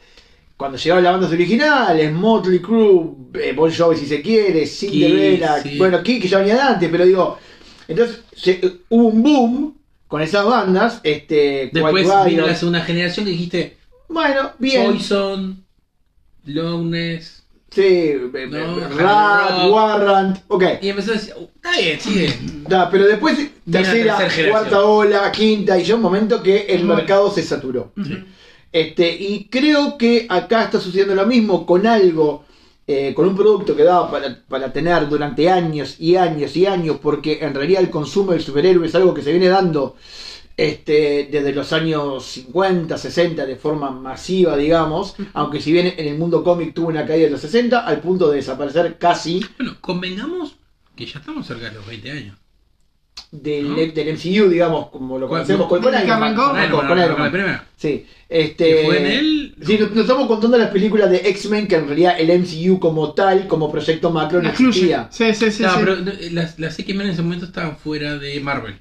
Cuando llegaron las bandas originales, Motley Crue, eh, Bon Jovi si se quiere, Cinderella, sí. bueno, que ya venía de antes, pero digo, entonces se- hubo un boom con esas bandas, este, Después Riot. la segunda generación que dijiste bueno, bien, Poison, Lowness. sí, eh, No, eh, Rat. Warrant, ok, Y empezó a decir, "Oh, está bien, sigue. Da, pero después tercera, cuarta ola, quinta, y ya un momento que el Bueno. mercado se saturó. Este, y creo que acá está sucediendo lo mismo con algo, eh, con un producto que daba para, para tener durante años y años y años, porque en realidad el consumo del superhéroe es algo que se viene dando este, desde los años 50, 60 de forma masiva, digamos, aunque si bien en el mundo cómic tuvo una caída de los 60, al punto de desaparecer casi Bueno, convengamos que ya estamos cerca de los 20 años. Del, ¿No? del MCU, digamos, como lo ¿Cuál- conocemos con, con Iron Man, con- con- con Iron con Man. primera. Sí, este. Fue en él. Sí, nos, nos estamos contando las películas de X-Men, que en realidad el MCU como tal, como proyecto macro, no existía. Sí, sí, sí. No, sí. pero eh, las, las X-Men en ese momento estaban fuera de Marvel.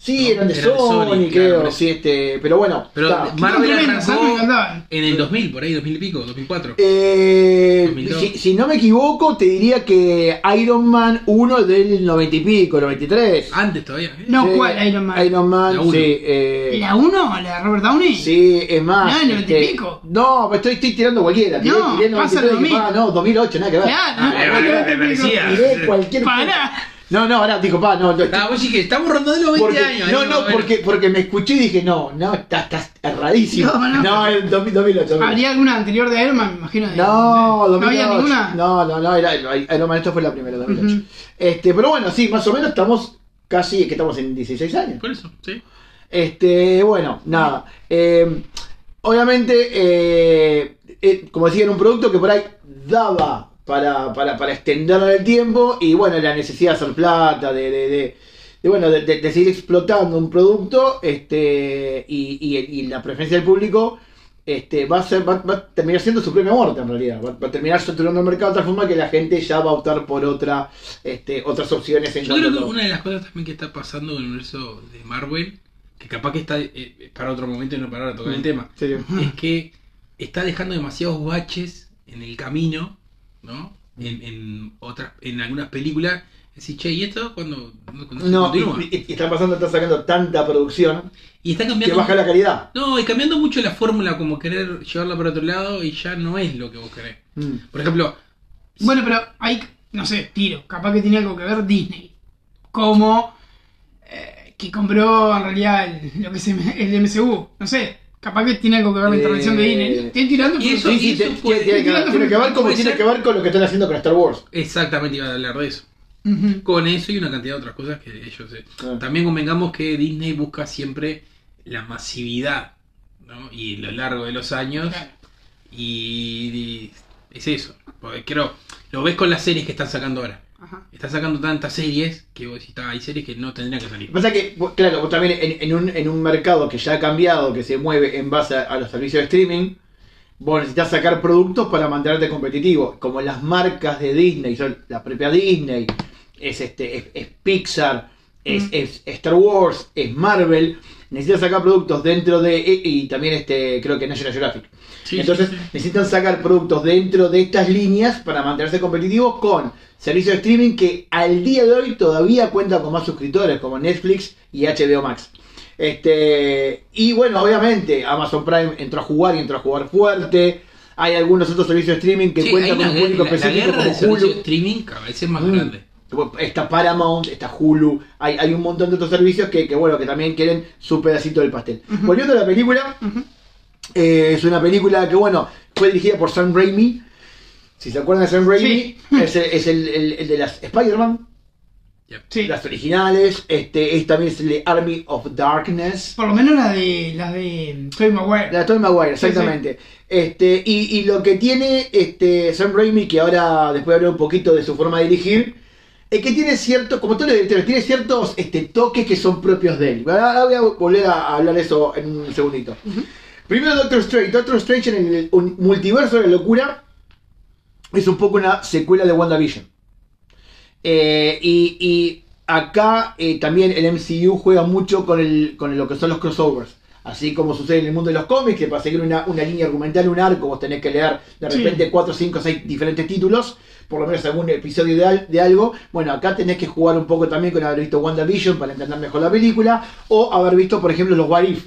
Sí, No, eran de Sony, Sony, creo, claro, sí, este, pero bueno. Pero. Que Marvel arrancó. Me en el 2000, por ahí, 2000 y pico, 2004. Eh, 2002. si, si no me equivoco, te diría que Iron Man 1 del 90 y pico, 93. Antes todavía. ¿eh? No, Sí, ¿cuál Iron Man? Iron Man, La uno. sí. eh, ¿La 1? ¿La de Robert Downey? Sí, es más. No, el 90 y este, pico. No, estoy, estoy tirando cualquiera. Tiré, No, tiré pasa 93 el y dije, 2000. ah, no, 2008, nada que ver. Claro, Ah, no, me- no, me- no, me no, no, parecía. Tiré cualquier Pará. No, no, ahora digo, pa, no, no, Ah, vos dije, estamos rondando los 20 porque, años. no, no, porque, porque me escuché y dije, no, no, estás, estás erradísimo. No, no. No, el 2000, 2008. 2008. ¿Habría alguna anterior de Iron Man? Me imagino. de- No, ¿No 2008. había ninguna? No, no, no, era, Iron Man, esta fue la primera, 2008. Ujú. Este, pero bueno, sí, más o menos estamos casi, que estamos en 16 años. Por eso, sí. Este, bueno, nada. Eh, obviamente, eh, eh, como decía, era un producto que por ahí daba para, para, para extenderlo en el tiempo y bueno, la necesidad de hacer plata, de, de, de- de, bueno, de, seguir explotando un producto este, y, y- y la preferencia del público este, va, a ser, va, va a terminar siendo su propia muerte en realidad. Va, va a terminar saturando el mercado de tal forma que la gente ya va a optar por otra, este, otras opciones en Yo creo que una de las cosas también que está pasando en el universo de Marvel, que capaz que está eh, para otro momento y no para ahora tocar el tema, Sí. es que está dejando demasiados baches en el camino, ¿no? En, en otras, en algunas películas. Decir, che, ¿y esto cuando, cuándo se No, continúa? y, y- y está pasando, está sacando tanta producción Y está que cambiando. baja la calidad. No, y cambiando mucho la fórmula, como querer llevarla para otro lado y ya no es lo que vos querés. Mm. Por ejemplo, Bueno, pero hay, no sé, tiro. Capaz que tiene algo que ver Disney. Como eh, que compró en realidad el, lo que es el MCU. No sé, capaz que tiene algo que ver la Eh, intervención de Disney. Estoy tirando y eso- Sí, sí, eso te- puede- tiene, que ver, tiene que ver como puede tiene ser- que ver con lo que están haciendo con Star Wars. exactamente iba a hablar de eso. Ujú. Con eso y una cantidad de otras cosas que ellos... eh, Ah. También convengamos que Disney busca siempre la masividad, ¿no? Y lo largo de los años. Claro. Y, y es eso. Porque creo, lo ves con las series que están sacando ahora. Ajá. Están sacando tantas series que vos decís, "Ah, hay series que no tendrían que Lo salir. que pasa es que, vos- claro, vos también en, en un, en un mercado que ya ha cambiado, que se mueve en base a, a los servicios de streaming, vos necesitas sacar productos para mantenerte competitivo. Como las marcas de Disney, son la propia Disney, es, este, es, es Pixar, es, Mm. es Star Wars, es Marvel. necesitan sacar productos dentro de. Y, y también este creo que National Geographic. Sí, Entonces sí, sí. necesitan sacar productos dentro de estas líneas para mantenerse competitivos con servicios de streaming que al día de hoy todavía cuentan con más suscriptores, como Netflix y HBO Max. Este, y bueno, obviamente Amazon Prime entró a jugar y entró a jugar fuerte. Hay algunos otros servicios de streaming que cuentan con un público la, específico como Hulu. streaming cada vez es más Mm. grande. Está Paramount, está Hulu, hay, hay un montón de otros servicios que, que, bueno, que también quieren su pedacito del pastel. Volviendo a la película. Eh, es una película que, bueno, fue dirigida por Sam Raimi. Si se acuerdan de Sam Raimi, Sí. *laughs* es, el, es el- el- el de las Spider-Man, Yep. Sí. las originales. Este, es también es el de Army of Darkness. Por lo menos la de la de Tobey Maguire. La de Tobey Maguire, Sí, exactamente. Este, y, y lo que tiene este, Sam Raimi, que ahora después de hablar un poquito de su forma de dirigir, es que tiene cierto, como todos los directores, tiene ciertos este, toques que son propios de él. Ahora voy a volver a hablar de eso en un segundito. Primero Doctor Strange. Doctor Strange en el multiverso de la locura es un poco una secuela de WandaVision. Eh, y, y acá eh, también el MCU juega mucho con, el, con lo que son los crossovers. Así como sucede en el mundo de los cómics, que para seguir una, una línea argumental, un arco, vos tenés que leer de Sí. repente 4, 5, 6 diferentes títulos, por lo menos algún episodio de, al- de algo. Bueno, acá tenés que jugar un poco también con haber visto WandaVision para entender mejor la película, o haber visto, por ejemplo, los What If,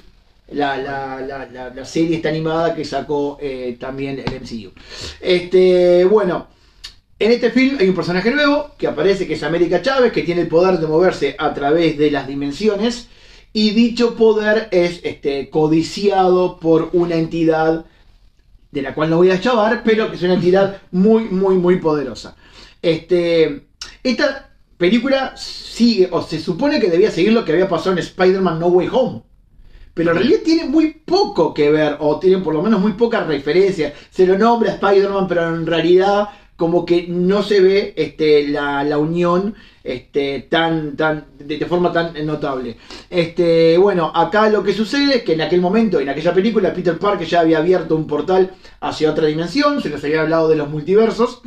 la, la, la, serie esta animada que sacó eh, también el MCU. Este, bueno, en este film hay un personaje nuevo que aparece, que es América Chávez, que tiene el poder de moverse a través de las dimensiones. Y dicho poder es este, codiciado por una entidad de la cual no voy a chavar, pero que es una entidad muy, muy, muy poderosa. Este, esta película sigue, o se supone que debía seguir lo que había pasado en Spider-Man No Way Home. Pero en realidad tiene muy poco que ver, o tiene por lo menos muy poca referencia. Se lo nombra Spider-Man, pero en realidad como que no se ve este, la, la unión este, tan, tan, de, de forma tan notable. Este, bueno, acá lo que sucede es que en aquel momento, en aquella película, Peter Parker ya había abierto un portal hacia otra dimensión, se nos había hablado de los multiversos.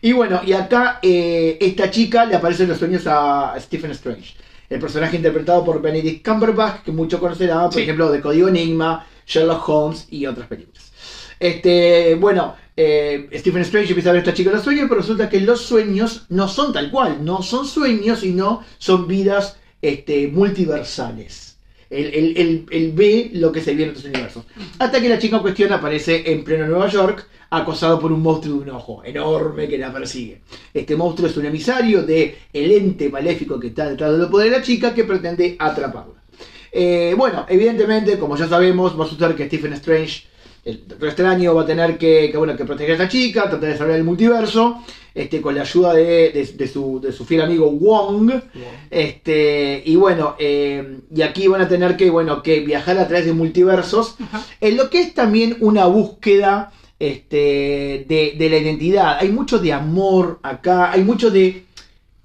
Y bueno, y acá eh, esta chica le aparece en los sueños a Stephen Strange. El personaje interpretado por Benedict Cumberbatch, que muchos conocerán, por Sí. ejemplo, de Código Enigma, Sherlock Holmes y otras películas. Este, bueno, eh, Stephen Strange empieza a ver a esta chica en los sueños, pero resulta que los sueños no son tal cual, no son sueños, sino son vidas este, multiversales. Él, ve lo que se vive en otros universos. Hasta que la chica en cuestión aparece en pleno Nueva York, acosado por un monstruo de un ojo enorme que la persigue. Este monstruo es un emisario de el ente maléfico que está detrás del poder de la chica que pretende atraparla. Eh, bueno, evidentemente, como ya sabemos, va a suceder que Stephen Strange, el Doctor Extraño, va a tener que, que, bueno, que proteger a esta chica, tratar de salvar el multiverso, este, con la ayuda de, de- de su, de su fiel amigo Wong. Este, y bueno, eh, y aquí van a tener que, bueno, que viajar a través de multiversos, Ajá. en lo que es también una búsqueda este, de, de la identidad. Hay mucho de amor acá, hay mucho de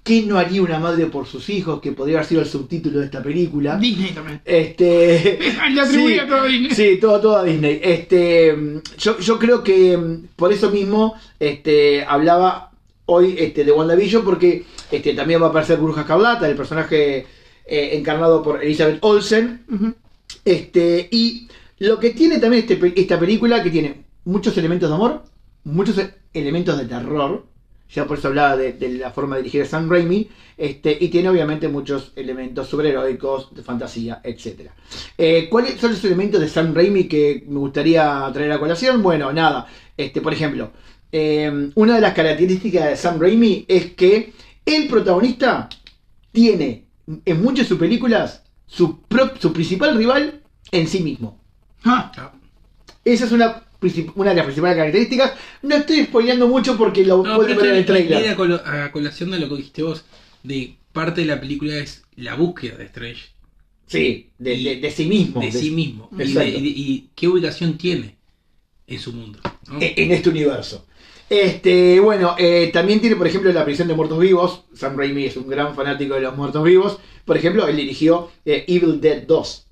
qué no haría una madre por sus hijos, que podría haber sido el subtítulo de esta película. Disney también. Este, *laughs* Le atribuía sí, a todo Disney. Sí, todo, todo a Disney. Este, yo, yo creo que mm, por eso mismo este, hablaba hoy este, de WandaVision, porque este, también va a aparecer Bruja Escarlata, el personaje eh, encarnado por Elizabeth Olsen. Este, y lo que tiene también este esta película, que tiene muchos elementos de amor, muchos e- elementos de terror, ya por eso hablaba de, de la forma de dirigir a Sam Raimi, este, y tiene obviamente muchos elementos superheroicos, de fantasía, etc. Eh, ¿Cuáles son los elementos de Sam Raimi que me gustaría traer a colación? Bueno, nada, este, por ejemplo, eh, una de las características de Sam Raimi es que el protagonista tiene en muchas de sus películas su, pro- su principal rival en sí mismo. Ah, Ah. Esa es una, una de las principales características. No estoy spoileando mucho porque lo No, pueden ver en el trailer. a, colo- a colación de lo que dijiste vos, de parte de la película es la búsqueda de Strange, Sí, de, Y- de- de sí mismo. de de- sí mismo, y, de- qué ubicación tiene en su mundo. ¿no? en en este universo. Este, bueno, eh, también tiene, por ejemplo, la prisión de muertos vivos. Sam Raimi es un gran fanático de los muertos vivos. Por ejemplo, él dirigió eh, Evil Dead 2.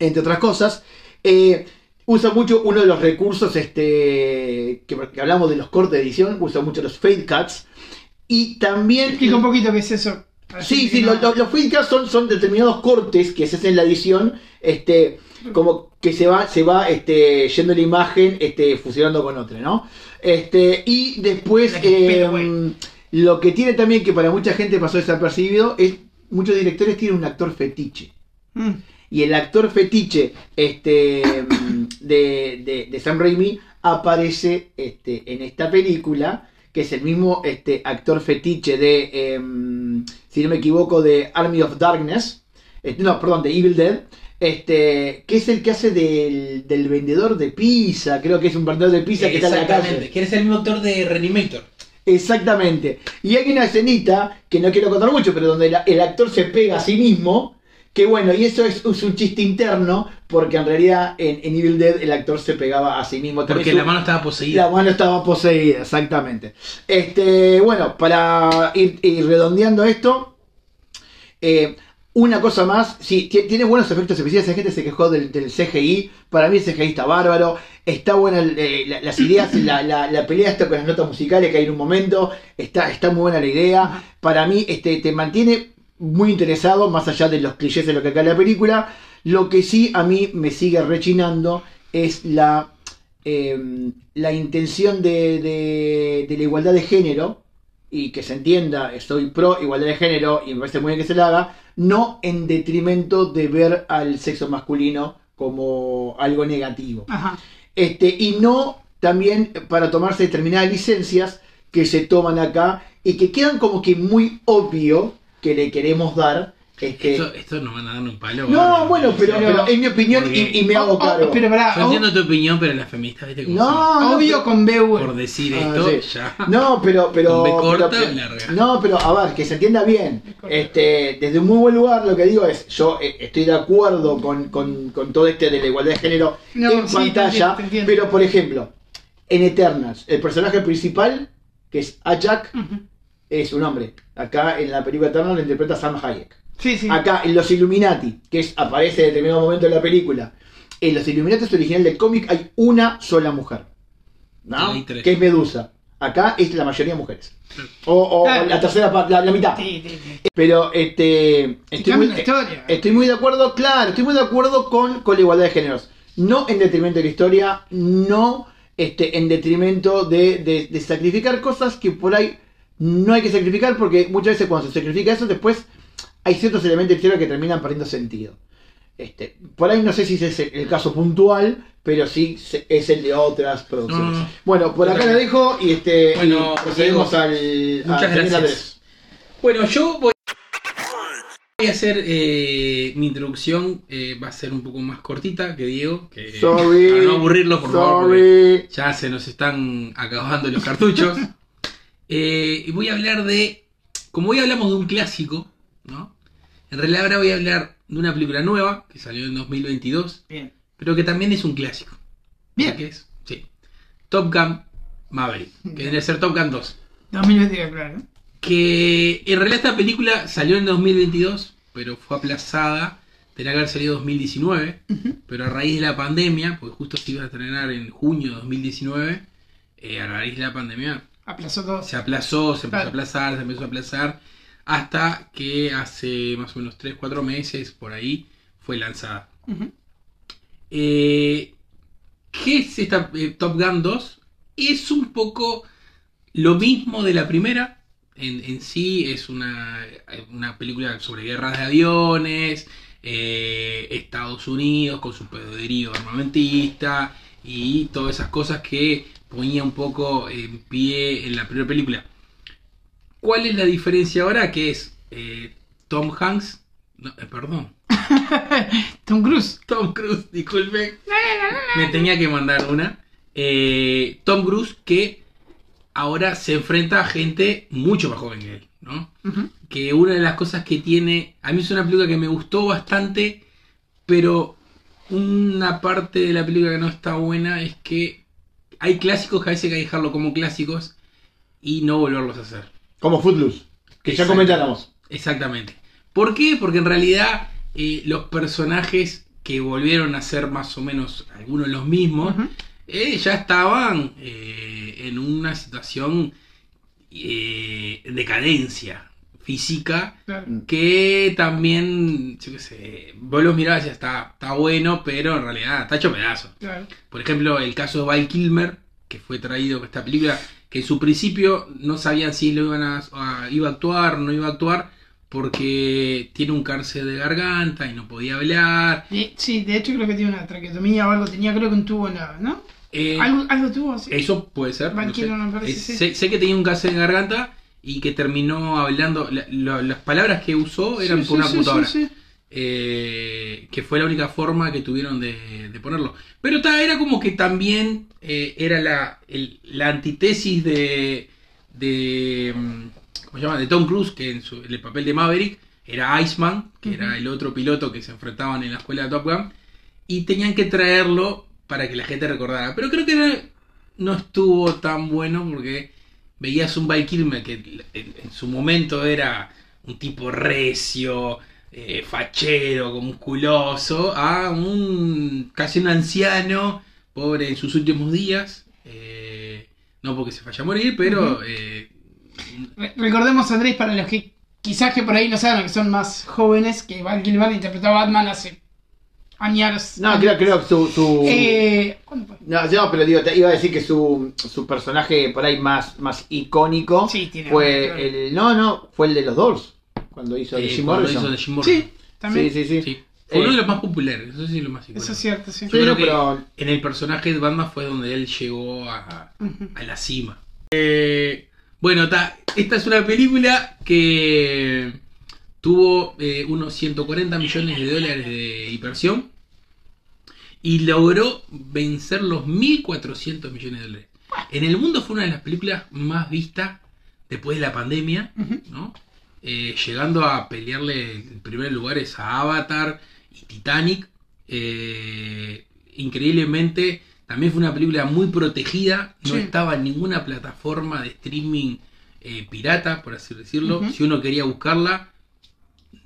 Entre otras cosas. Eh, usa mucho uno de los recursos este, que, que hablamos de los cortes de edición. Usa mucho los fade cuts. Y también. explica un poquito qué es eso. Sí, sí, los feedcast son, son determinados cortes que se hacen en la edición, este, como que se va, se va este, yendo la imagen, este, fusionando con otra, ¿no? Este, y después, espero, güey. lo que tiene también que para mucha gente pasó desapercibido es muchos directores tienen un actor fetiche. Mm. Y el actor fetiche este, mm, de, de- de Sam Raimi aparece este, en esta película, que es el mismo este, actor fetiche de, em, si no me equivoco, de Army of Darkness, este, no, perdón, de Evil Dead, este, que es el que hace del, del vendedor de pizza, creo que es un vendedor de pizza que está en la Exactamente, calle. que eres el mismo autor de Reanimator. Exactamente. Y hay una escenita, que no quiero contar mucho, pero donde la- el actor se pega a sí mismo, que bueno, y eso es, es un chiste interno, porque en realidad en, en Evil Dead el actor se pegaba a sí mismo. También Porque su- la mano estaba poseída. la mano estaba poseída, exactamente. Este, bueno, para ir, ir redondeando esto, eh, una cosa más, sí, ti- tiene buenos efectos especiales, la gente se quejó del, del CGI, para mí el CGI está bárbaro, está buena eh, la- las ideas, la, la- la pelea está con las notas musicales que hay en un momento, está, está muy buena la idea, para mí este, te mantiene muy interesado, más allá de los clichés de lo que acá la película, lo que sí a mí me sigue rechinando es la eh, la intención de, de- de la igualdad de género, y que se entienda, estoy pro igualdad de género y me parece muy bien que se la haga, no en detrimento de ver al sexo masculino como algo negativo. Ajá. Este, y no también para tomarse determinadas licencias que se toman acá y que quedan como que muy obvio que le queremos dar. Este, Esto, esto nos van a dar un palo. no, bueno, pero, Pero- pero es mi opinión Porque- y, y me hago Oh, oh, cargo. pero pará, Yo oh, entiendo tu opinión, pero las feministas, viste cómo No, son. no, obvio con B, Por decir Ah, esto, sí. ya. No, pero, pero. Con B corta pero- o larga. No, pero a ver, que se entienda bien. Este, desde un muy buen lugar lo que digo es, yo eh, estoy de acuerdo con, con- con todo este de la igualdad de género No, en sí, te pantalla, entiendo, te entiendo. pero por ejemplo, en Eternals, el personaje principal, que es Ajak, Ujú. Es un hombre. Acá en la película Eternals lo interpreta Sam Hayek. Sí, sí. Acá en Los Illuminati, que es, aparece en determinado momento de la película, en Los Illuminati original del cómic hay una sola mujer. ¿no? Que es Medusa. Acá es la mayoría mujeres. O, o Claro. la tercera parte, la, la mitad. Sí, sí, sí. Pero este estoy muy, la historia. estoy muy de acuerdo, claro, estoy muy de acuerdo con, con la igualdad de géneros. No en detrimento de la historia, no este, en detrimento de, de- de sacrificar cosas que por ahí no hay que sacrificar, porque muchas veces cuando se sacrifica eso, después hay ciertos elementos de que terminan perdiendo sentido. Este, por ahí no sé si ese es el, caso puntual, pero sí es el de otras producciones. No. Bueno, por acá lo dejo y este Bueno, y procedemos Diego, al muchas gracias. Bueno, yo voy voy a hacer eh, mi introducción, eh, va a ser un poco más cortita que Diego, que Sorry. para no aburrirlo, por favor, Sorry. ya se nos están acabando los cartuchos. *laughs* Eh, y voy a hablar de, como hoy hablamos de un clásico, ¿no? En realidad ahora voy a hablar de una película nueva que salió en 2022, Bien. pero que también es un clásico. Bien. ¿Qué es? Sí. Top Gun Maverick, que debe ser Top Gun 2. 2022, claro. Que en realidad esta película salió en 2022, pero fue aplazada. Tenía que haber salido en 2019, pero a raíz de la pandemia, porque justo se iba a estrenar en junio de 2019, eh, a raíz de la pandemia Aplazó todo. se aplazó, se empezó a aplazar, se empezó a aplazar, hasta que hace más o menos 3-4 meses por ahí fue lanzada. Eh, ¿Qué es esta eh, Top Gun 2? Es un poco lo mismo de la primera. En, en sí es una, una película sobre guerras de aviones, eh, Estados Unidos con su poderío armamentista y todas esas cosas que ponía un poco en pie en la primera película. ¿Cuál es la diferencia ahora? Que es eh, Tom Hanks, no, eh, perdón, *laughs* Tom Cruise. Tom Cruise, disculpe. Me tenía que mandar una. Eh, Tom Cruise que ahora se enfrenta a gente mucho más joven que él, ¿no? Que una de las cosas que tiene, a mí es una película que me gustó bastante, pero una parte de la película que no está buena es que hay clásicos que a veces hay que dejarlo como clásicos y no volverlos a hacer. Como Footloose, que ya comentáramos. Exactamente. ¿Por qué? Porque en realidad eh, los personajes que volvieron a ser más o menos algunos los mismos, eh, ya estaban eh, en una situación eh, en decadencia física Claro. que también, yo qué sé, vos los mirabas y decías, está, está bueno, pero en realidad está hecho pedazo. Claro. Por ejemplo, el caso de Val Kilmer, que fue traído para esta película, que en su principio no sabían si lo iban a, a- iba a actuar o no iba a actuar, porque tiene un cáncer de garganta y no podía hablar. Sí, de hecho creo que tiene una traqueotomía o algo. Tenía creo que un tubo en la. ¿No? Eh, algo, algo tuvo así. Eso puede ser. Val no sé. Kilmer me parece, Eh, sí. sé, sé que tenía un cáncer de garganta y que terminó hablando. la- la- las palabras que usó eran Sí, por sí, una sí, sí. eh, que fue la única forma que tuvieron de, de ponerlo. Pero ta, era como que también eh, era la, el- la antítesis de, de, mm, ¿cómo se llama? de Tom Cruise, que en, su- en el papel de Maverick era Iceman, que era el otro piloto que se enfrentaban en la escuela de Top Gun, y tenían que traerlo para que la gente recordara. Pero creo que era- no estuvo tan bueno porque veías un Val Kilmer que en, su momento era un tipo recio, eh, fachero, musculoso, a un casi un anciano, pobre en sus últimos días. eh, no porque se vaya a morir, pero Ujú. eh, Re- Recordemos, Andrés, para los que quizás que por ahí no saben, que son más jóvenes, que Val Kilmer interpretó a Batman hace años. No, creo, creo que su. su... Eh, ¿Cuándo fue? No, no, pero digo, te iba a decir que su, su personaje por ahí más, más icónico Sí, tiene fue el. No, no, fue el de los Doors. Cuando hizo de eh, Jim cuando Morrison. hizo de Jim Morrison. Sí, también. Sí, sí, sí. Sí. Fue uno Eh, de los más populares, eso sí es lo más icónico. Eso es cierto, sí. Yo Sí, creo no, que pero- en el personaje de Batman fue donde él llegó a, a la cima. Eh, bueno, ta, esta es una película que tuvo eh, unos 140 millones de dólares de inversión y logró vencer los 1.400 millones de dólares. En el mundo fue una de las películas más vistas después de la pandemia. ¿no? Eh, llegando a pelearle en primer lugar a Avatar y Titanic. Eh, increíblemente, también fue una película muy protegida, no Sí. estaba en ninguna plataforma de streaming eh, pirata, por así decirlo. Si uno quería buscarla,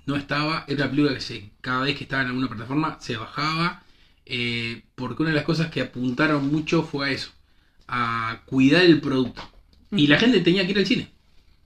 no estaba. Era una película que se, cada vez que estaba en alguna plataforma se bajaba. Eh, porque una de las cosas que apuntaron mucho fue a eso, a cuidar el producto. Y la gente tenía que ir al cine.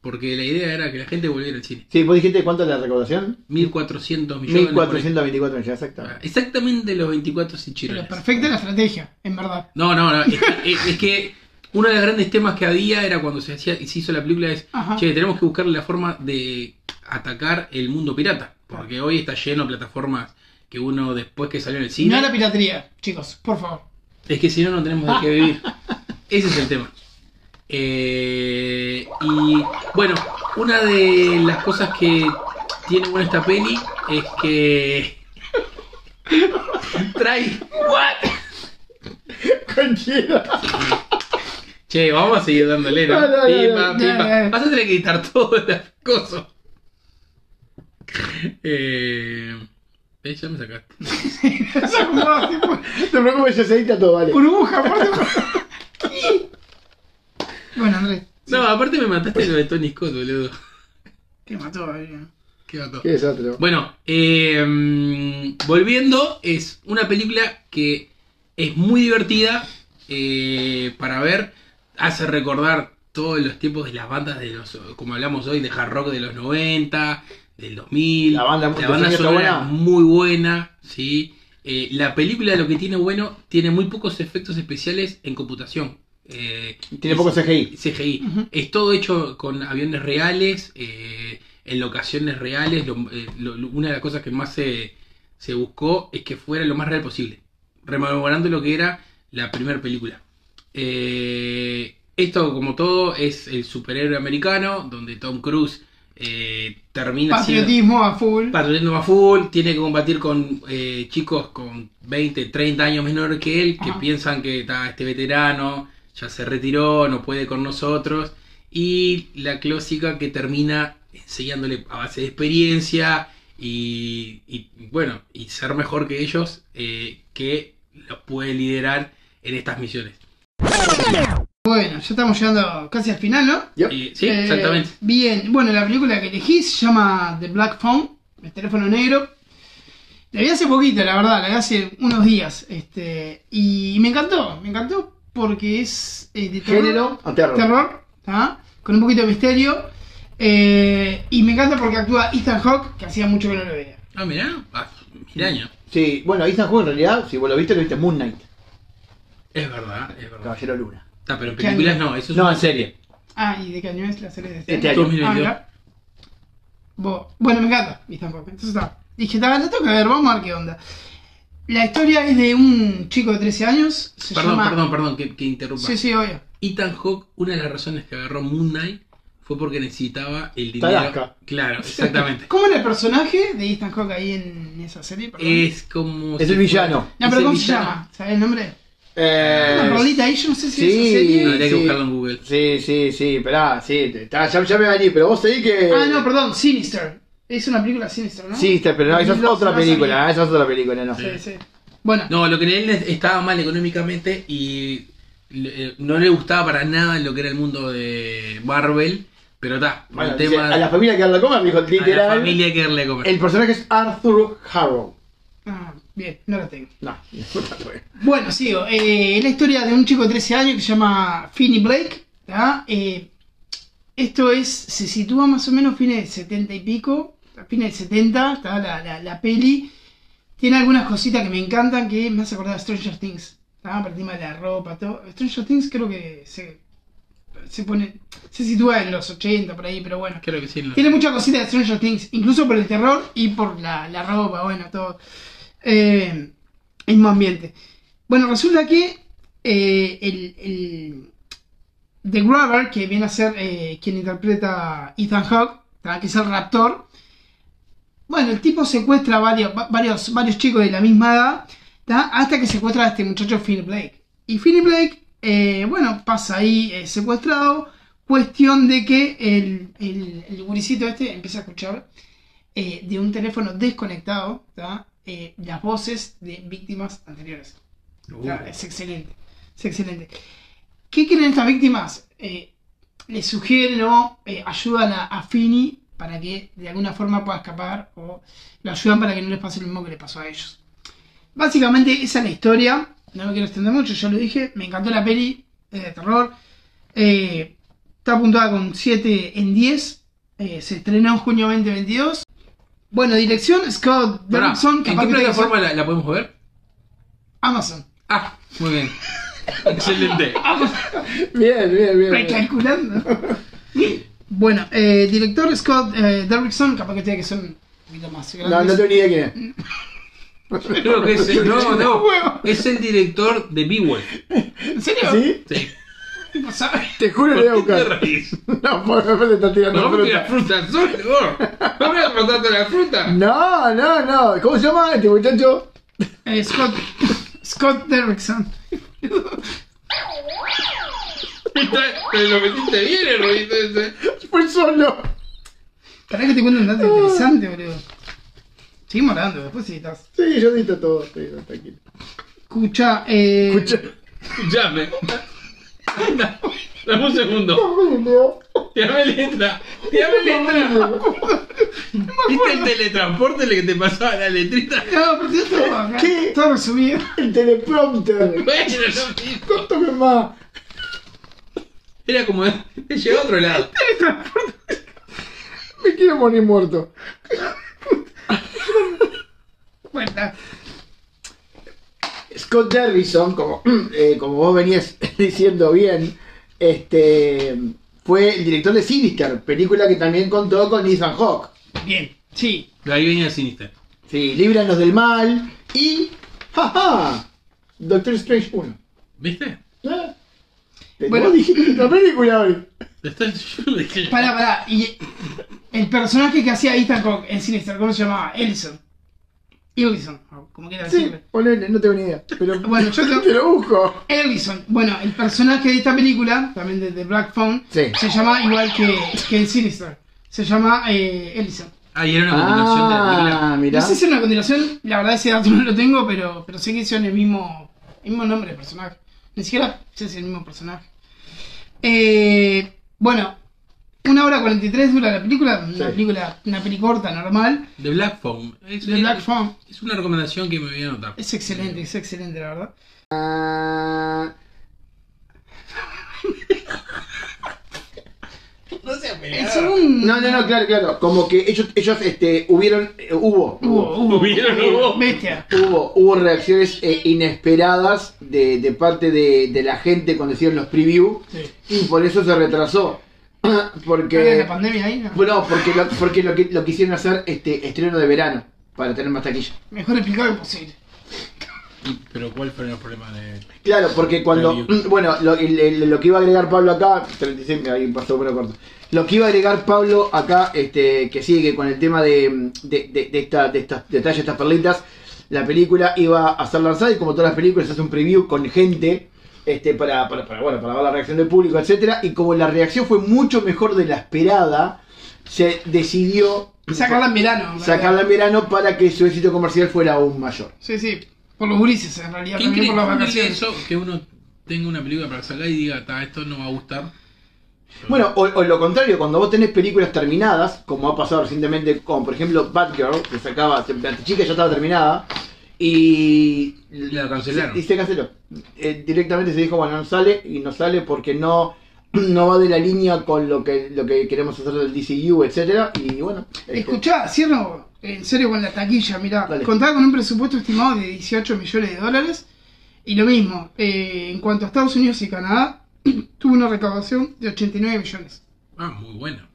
Porque la idea era que la gente volviera al cine. Sí, vos dijiste cuánto es la recaudación? 1.400 millones. por ahí. 1424 millones, Ah, exacto. Exactamente los 24 Pero perfecta la estrategia, en verdad. No, no, no. Es que, es- es que uno de los grandes temas que había era cuando se hacía se hizo la película es, Ajá. che, tenemos que buscarle la forma de atacar el mundo pirata. Porque hoy está lleno de plataformas que uno después que salió en el No cine... a la piratería, chicos, por favor. Es que si no, no tenemos de qué vivir. *laughs* Ese es el tema. Eh, y bueno, una de las cosas que tiene buena esta peli es que *laughs* trae. Cualquiera. Che, vamos a seguir dándole, ¿no? No, no, no, Pimba, no. pimba. No, no. Vas a tener que editar todas las cosas. Eh, eh, ya me sacaste. Esa jugada, *laughs* tipo, No te preocupes, ya se edita todo, vale. burbuja, aparte. bueno, Andrés, No, aparte me mataste lo de Tony Scott, boludo. que mató eh. Qué mató. ¿Qué? Bueno, eh, volviendo, es una película que es muy divertida eh, para ver, hace recordar todos los tiempos de las bandas de los, como hablamos hoy, de hard rock de los 90, del 2000. La banda- la ¿el banda sonora buena? muy buena, ¿sí? Eh, la película lo que tiene bueno, tiene muy pocos efectos especiales en computación. Eh, Tiene es- poco CGI. CGI. Es todo hecho con aviones reales, eh, en locaciones reales. Lo- lo- lo- una de las cosas que más se, se buscó es que fuera lo más real posible, rememorando lo que era la primera película. Esto, como todo, es el superhéroe americano, donde Tom Cruise eh, termina siendo Patriotismo a full. patrulleando a full, tiene que combatir con eh, chicos con 20, 30 años menor que él, que Ajá. piensan que está este veterano, ya se retiró, no puede con nosotros, y la clásica que termina enseñándole a base de experiencia y, y, bueno, y ser mejor que ellos, eh, que los puede liderar en estas misiones. Bueno, ya estamos llegando casi al final, ¿no? Yep. Y- sí, Eh, exactamente. Bien, bueno, la película que elegí se llama The Black Phone, el teléfono negro. La vi hace poquito, la verdad, la vi hace unos días. Este, y me encantó, me encantó porque es eh, de terror. Género terror. terror, con un poquito de misterio. Eh, y me encanta porque actúa Ethan Hawke, que hacía mucho que no lo veía. Ah, mirá. Ah. Sí, bueno, Ethan Hawke en realidad, si vos lo viste, lo viste Moon Knight, Es verdad, es verdad. Caballero Luna. Está, pero en ¿Qué películas año? no, eso es No, una en serie. Ah, ¿y de qué año es la serie de este, Este año? año. 2022. Ah. Bo- Bueno, me encanta Ethan Hawke. Entonces está. Dije, "Ta, la tengo que ver, vamos a ver qué onda. La historia es de un chico de 13 años. Se Perdón, llama... perdón, perdón, que, que interrumpa. Sí, sí, obvio. Ethan Hawke, una de las razones que agarró Moon Knight fue porque necesitaba el dinero. Tarasca. Claro, exactamente. *laughs* ¿Cómo era el personaje de Ethan Hawke ahí en esa serie? Perdón. es como. Es si el villano. no, es pero el ¿cómo se villano. llama? ¿Sabes el nombre? Eh, Una rolita ahí, yo no sé si sí, esa serie. Habría que sí. buscarlo en Google. Sí, sí, sí, esperá, sí, está, ya, ya me allí, pero vos seguís que... Ah, no, perdón, Sinister. Es una película Sinister, ¿no? Está, pero no, esa es 2002 otra a película, esa es otra película, no. Sí, sí. Bueno, No, lo que él estaba mal económicamente y le- no le gustaba para nada lo que era el mundo de Marvel, pero está, Bueno, el tema a la familia que darle comer, dijo a la literal. familia que darle a comer. El personaje es Arthur Harrow. ah, bien, no la tengo. *laughs* No, Bueno, sigo. Eh, la historia de un chico de 13 años que se llama Finney Blake. Eh, esto es, se sitúa más o menos fines de 70 y pico, a fines de 70, ¿tá? La, la, la peli. Tiene algunas cositas que me encantan que me hace acordar a Stranger Things. ¿tá? Por el tema de la ropa, todo. Stranger Things creo que se, se pone, se sitúa en los 80 por ahí, pero bueno. Creo que sí. lo- Tiene mucha cosita de Stranger Things, incluso por el terror y por la, la ropa, bueno, todo. Eh, mismo ambiente. Bueno, resulta que eh, el, el The Grabber, que viene a ser eh, quien interpreta Ethan Hawke, que es el raptor, bueno, el tipo secuestra a varios, va- varios, varios chicos de la misma edad, hasta que secuestra a este muchacho Phil Blake. Y Phil Blake, eh, bueno, pasa ahí secuestrado, cuestión de que el, el, el guricito este empieza a escuchar de un teléfono desconectado ¿tá? Eh, las voces de víctimas anteriores. Uh, es excelente. Es excelente. ¿Qué quieren estas víctimas? Eh, le sugieren o eh, ayudan a, a Fini para que de alguna forma pueda escapar o lo ayudan para que no les pase lo mismo que le pasó a ellos. Básicamente esa es la historia. No me quiero extender mucho, ya lo dije. Me encantó la peli, de terror. Eh, está apuntada con 7 en 10. Eh, se estrenó en junio 2022. Bueno, dirección Scott Derrickson. ¿En qué plataforma la, la podemos ver? Amazon. Ah, muy bien. Excelente. *laughs* Bien, bien, bien. Recalculando. bueno, eh, director Scott eh, Derrickson, capaz que tiene que ser un poquito más grande. No, no tengo ni idea quién es. Creo que es el, *laughs* no, no, es el director de Beowulf. ¿En serio? ¿Sí? Sí. *laughs* No sabe. Te juro que voy a ¿Por qué te buscar. *laughs* No, porque me está tirando No, fruta. fruta solo. No me vas a matarte la fruta. No, no, no. ¿Cómo se llama este muchacho? Eh, Scott, Scott Derrickson. Te lo metiste bien el ruido ese. Fue solo. Para que te cuento un dato interesante, boludo. Seguimos hablando, después si estás. Sí, yo dito todo. No, tranquilo. Escucha, eh. Escucha. Escuchame. Anda, Dame un segundo. Tirame letra. Tirame letra. *laughs* ¿Viste el teletransporte el que te pasaba la letrita? No, pero acá. ¿Qué? Todo resumido. El teleprompter. Bueno. Contame más. Era como. Te llegó a otro lado. Me quiero morir muerto. *laughs* Bueno, Scott Derrison, como, *clears throat* eh, como vos venías *laughs* diciendo bien, este fue el director de Sinister, película que también contó con Ethan Hawke. bien. Sí. De ahí venía el Sinister. Sí, Líbranos del Mal y. ¡Jaja! Doctor Strange 1. ¿Viste? ¿Eh? Bueno. dijiste la película hoy. *laughs* Pará, pará. Y el personaje que hacía Ethan Hawke en Sinister, ¿cómo se llamaba? Ellison. Ellison, o como quiera Sí, ponele, no tengo ni idea. Pero *laughs* Bueno, yo *laughs* te- te lo busco. Ellison. Bueno, el personaje de esta película, también de, de Black Phone, Sí. se llama igual que, que en Sinister. Se llama eh, Ellison. Ah, y era una continuación de la película. Ah, mirá. No sé si es una continuación, la verdad ese dato no lo tengo, pero, pero sé que son el mismo, el mismo nombre del personaje. Ni siquiera sé si es el mismo personaje. Eh, bueno, una hora 43 dura la película, una Sí. película, una peli corta, normal. De Black Phone. Es, De Black Phone. es una recomendación que me voy a anotar. Es excelente, es excelente, la verdad. Ah, No seas Eh, según- No, no, no, claro, claro. Como que ellos, ellos, este, hubieron, eh, hubo, Hubo, hubo. Hubieron, hubo. Bestia. hubo, hubo reacciones eh, inesperadas de, de parte de, de la gente cuando hicieron los preview Sí. y por eso se retrasó. *coughs* ¿Qué la Porque, pandemia ahí? no? bueno, porque lo, porque lo, que, lo quisieron hacer este estreno de verano para tener más taquilla. Mejor explicado imposible. Y- Pero ¿cuál fue el problema de...? Claro, porque cuando. Preview. Bueno, lo, lo que iba a agregar Pablo acá. 36, ahí pasó bueno corto. Lo que iba a agregar Pablo acá, este, que sigue con el tema de, de, de, de esta, de estas detalles, estas perlitas. La película iba a ser lanzada y como todas las películas hace un preview con gente este, para, para, para, bueno, para ver la reacción del público, etcétera Y como la reacción fue mucho mejor de la esperada, se decidió Sacarla en verano. sacarla en verano para que su éxito comercial fuera aún mayor. Sí, sí. Por los gurises, en realidad. ¿Qué También por las vacaciones. eso que uno tenga una película para sacar y diga, "Ta, esto no va a gustar? Bueno, o, o lo contrario, cuando vos tenés películas terminadas, como ha pasado recientemente con, por ejemplo, Batgirl, que sacaba, la chica ya estaba terminada, y... La cancelaron. Y se canceló. Eh, directamente se dijo, bueno, no sale, y no sale porque no, *clears throat* no va de la línea con lo que, lo que queremos hacer del DCU, etcétera Y bueno... este, Escuchá, cierro en serio con la taquilla, mirá. Dale. Contaba con un presupuesto estimado de 18 millones de dólares. Y lo mismo, eh, en cuanto a Estados Unidos y Canadá, *clears throat* tuvo una recaudación de 89 millones. Ah, muy buena.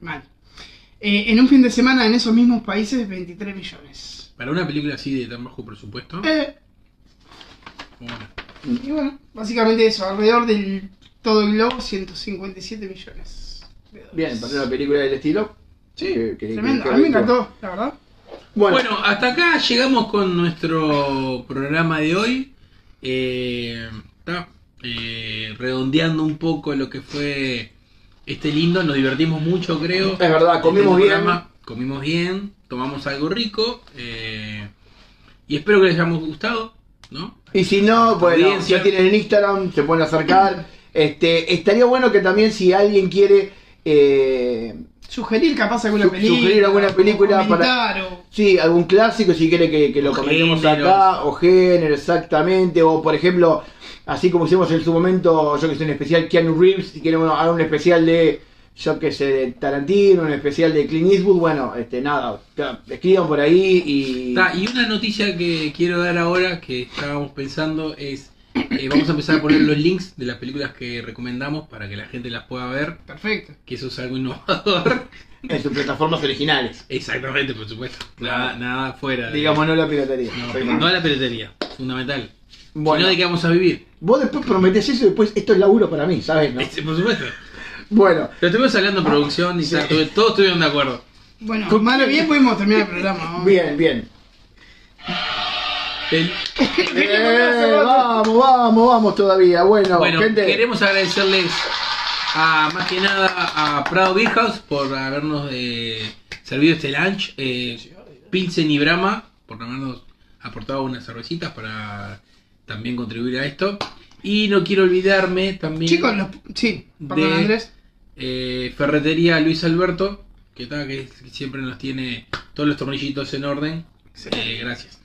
Mal. Eh, en un fin de semana en esos mismos países, 23 millones. Para una película así de tan bajo presupuesto, Eh, bueno. y bueno, básicamente eso, alrededor del todo el globo, 157 millones. de dólares. Bien, para una película del estilo. Sí, que- que- tremendo. que- a mí me encantó, la verdad. Bueno, Bueno, hasta acá llegamos con nuestro programa de hoy. Eh, ta, eh, redondeando un poco lo que fue este lindo, nos divertimos mucho, creo. es verdad, comimos Este bien. programa, comimos bien, tomamos algo rico. eh, y espero que les haya gustado, ¿no? Y si no, bueno, Audiencia. ya tienen el Instagram, se pueden acercar. Este, estaría bueno que también si alguien quiere, eh, Sugerir capaz alguna Su- película. sugerir alguna película comentar, o- sí, algún clásico, si quiere que, que lo comentemos acá, o género, exactamente, o por ejemplo, así como hicimos en su momento, yo que sé, un especial Keanu Reeves, si queremos hacer un especial de, yo que sé, de Tarantino, un especial de Clint Eastwood, bueno, este, nada, escriban por ahí y... Ta, y una noticia que quiero dar ahora, que estábamos pensando, es eh, vamos a empezar a poner los links de las películas que recomendamos para que la gente las pueda ver, Perfecto. que eso es algo innovador. *laughs* en sus plataformas originales. Exactamente, por supuesto. Nada, nada fuera. de- Digamos, no la piratería. No, no a la piratería, fundamental. Bueno. Sino de qué vamos a vivir. Vos después prometés eso y después esto es laburo para mí, ¿sabes? No? *laughs* Este, por supuesto. Bueno, Pero estuvimos hablando de producción y Sí. todos estuvieron de acuerdo. Bueno, ¿Con mal o qué? bien podemos terminar el programa. bien, bien. El- Eh, *laughs* vamos, vamos, vamos todavía. Bueno, bueno, gente. queremos agradecerles a más que nada a Prado Beer House por habernos eh, servido este lunch. Eh, Pilsen y Brahma por habernos aportado unas cervecitas para también contribuir a esto. Y no quiero olvidarme también Chicos, los... sí, perdón De- Andrés. eh, Ferretería Luis Alberto, que, está, que siempre nos tiene todos los tornillitos en orden. Eh, gracias.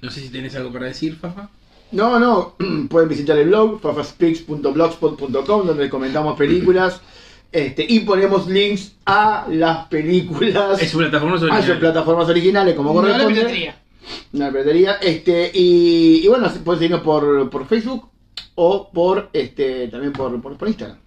No sé si tenés algo para decir, Fafa. No, no, *clears throat* pueden visitar el blog fafaspeaks.blogspot.com donde comentamos películas este, y ponemos links a las películas Es su plataforma a sus plataformas originales como No la corresponde. piratería. No la piratería. Este, y, y bueno, pueden seguirnos por, por Facebook o por este también por, por, por Instagram.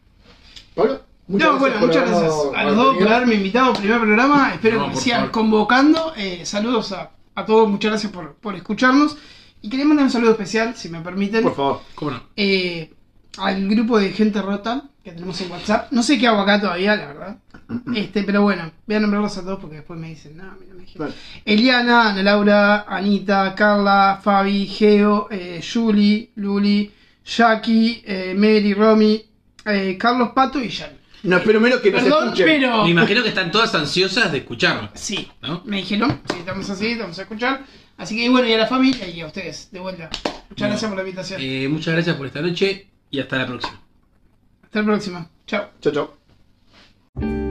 Pablo, no, bueno, muchas gracias a los dos por haberme invitado al primer programa. Espero No, que me sigan favor. convocando. Eh, saludos a, a todos, muchas gracias por, por escucharnos. Y quería mandar un saludo especial, si me permiten, Por favor. ¿Cómo no? eh, al grupo de gente rota que tenemos en WhatsApp. No sé qué hago acá todavía, la verdad. *clears throat* Este, pero bueno, voy a nombrarlos a todos porque después me dicen, no, mira, me dijeron. Vale. Eliana, Ana Laura, Anita, Carla, Fabi, Geo, eh, Julie, Luli, Jackie, eh, Mary, Romy, eh, Carlos Pato y Jan. No espero menos que nos Perdón, escuchen. pero. Me imagino que están todas ansiosas de escucharlo. Sí, ¿No? me dijeron, sí, estamos así, estamos a escuchar. Así que bueno, y a la familia y a ustedes, de vuelta. Muchas Bueno, gracias por la invitación. Eh, muchas gracias por esta noche y hasta la próxima. Hasta la próxima. Chao. Chao, chao.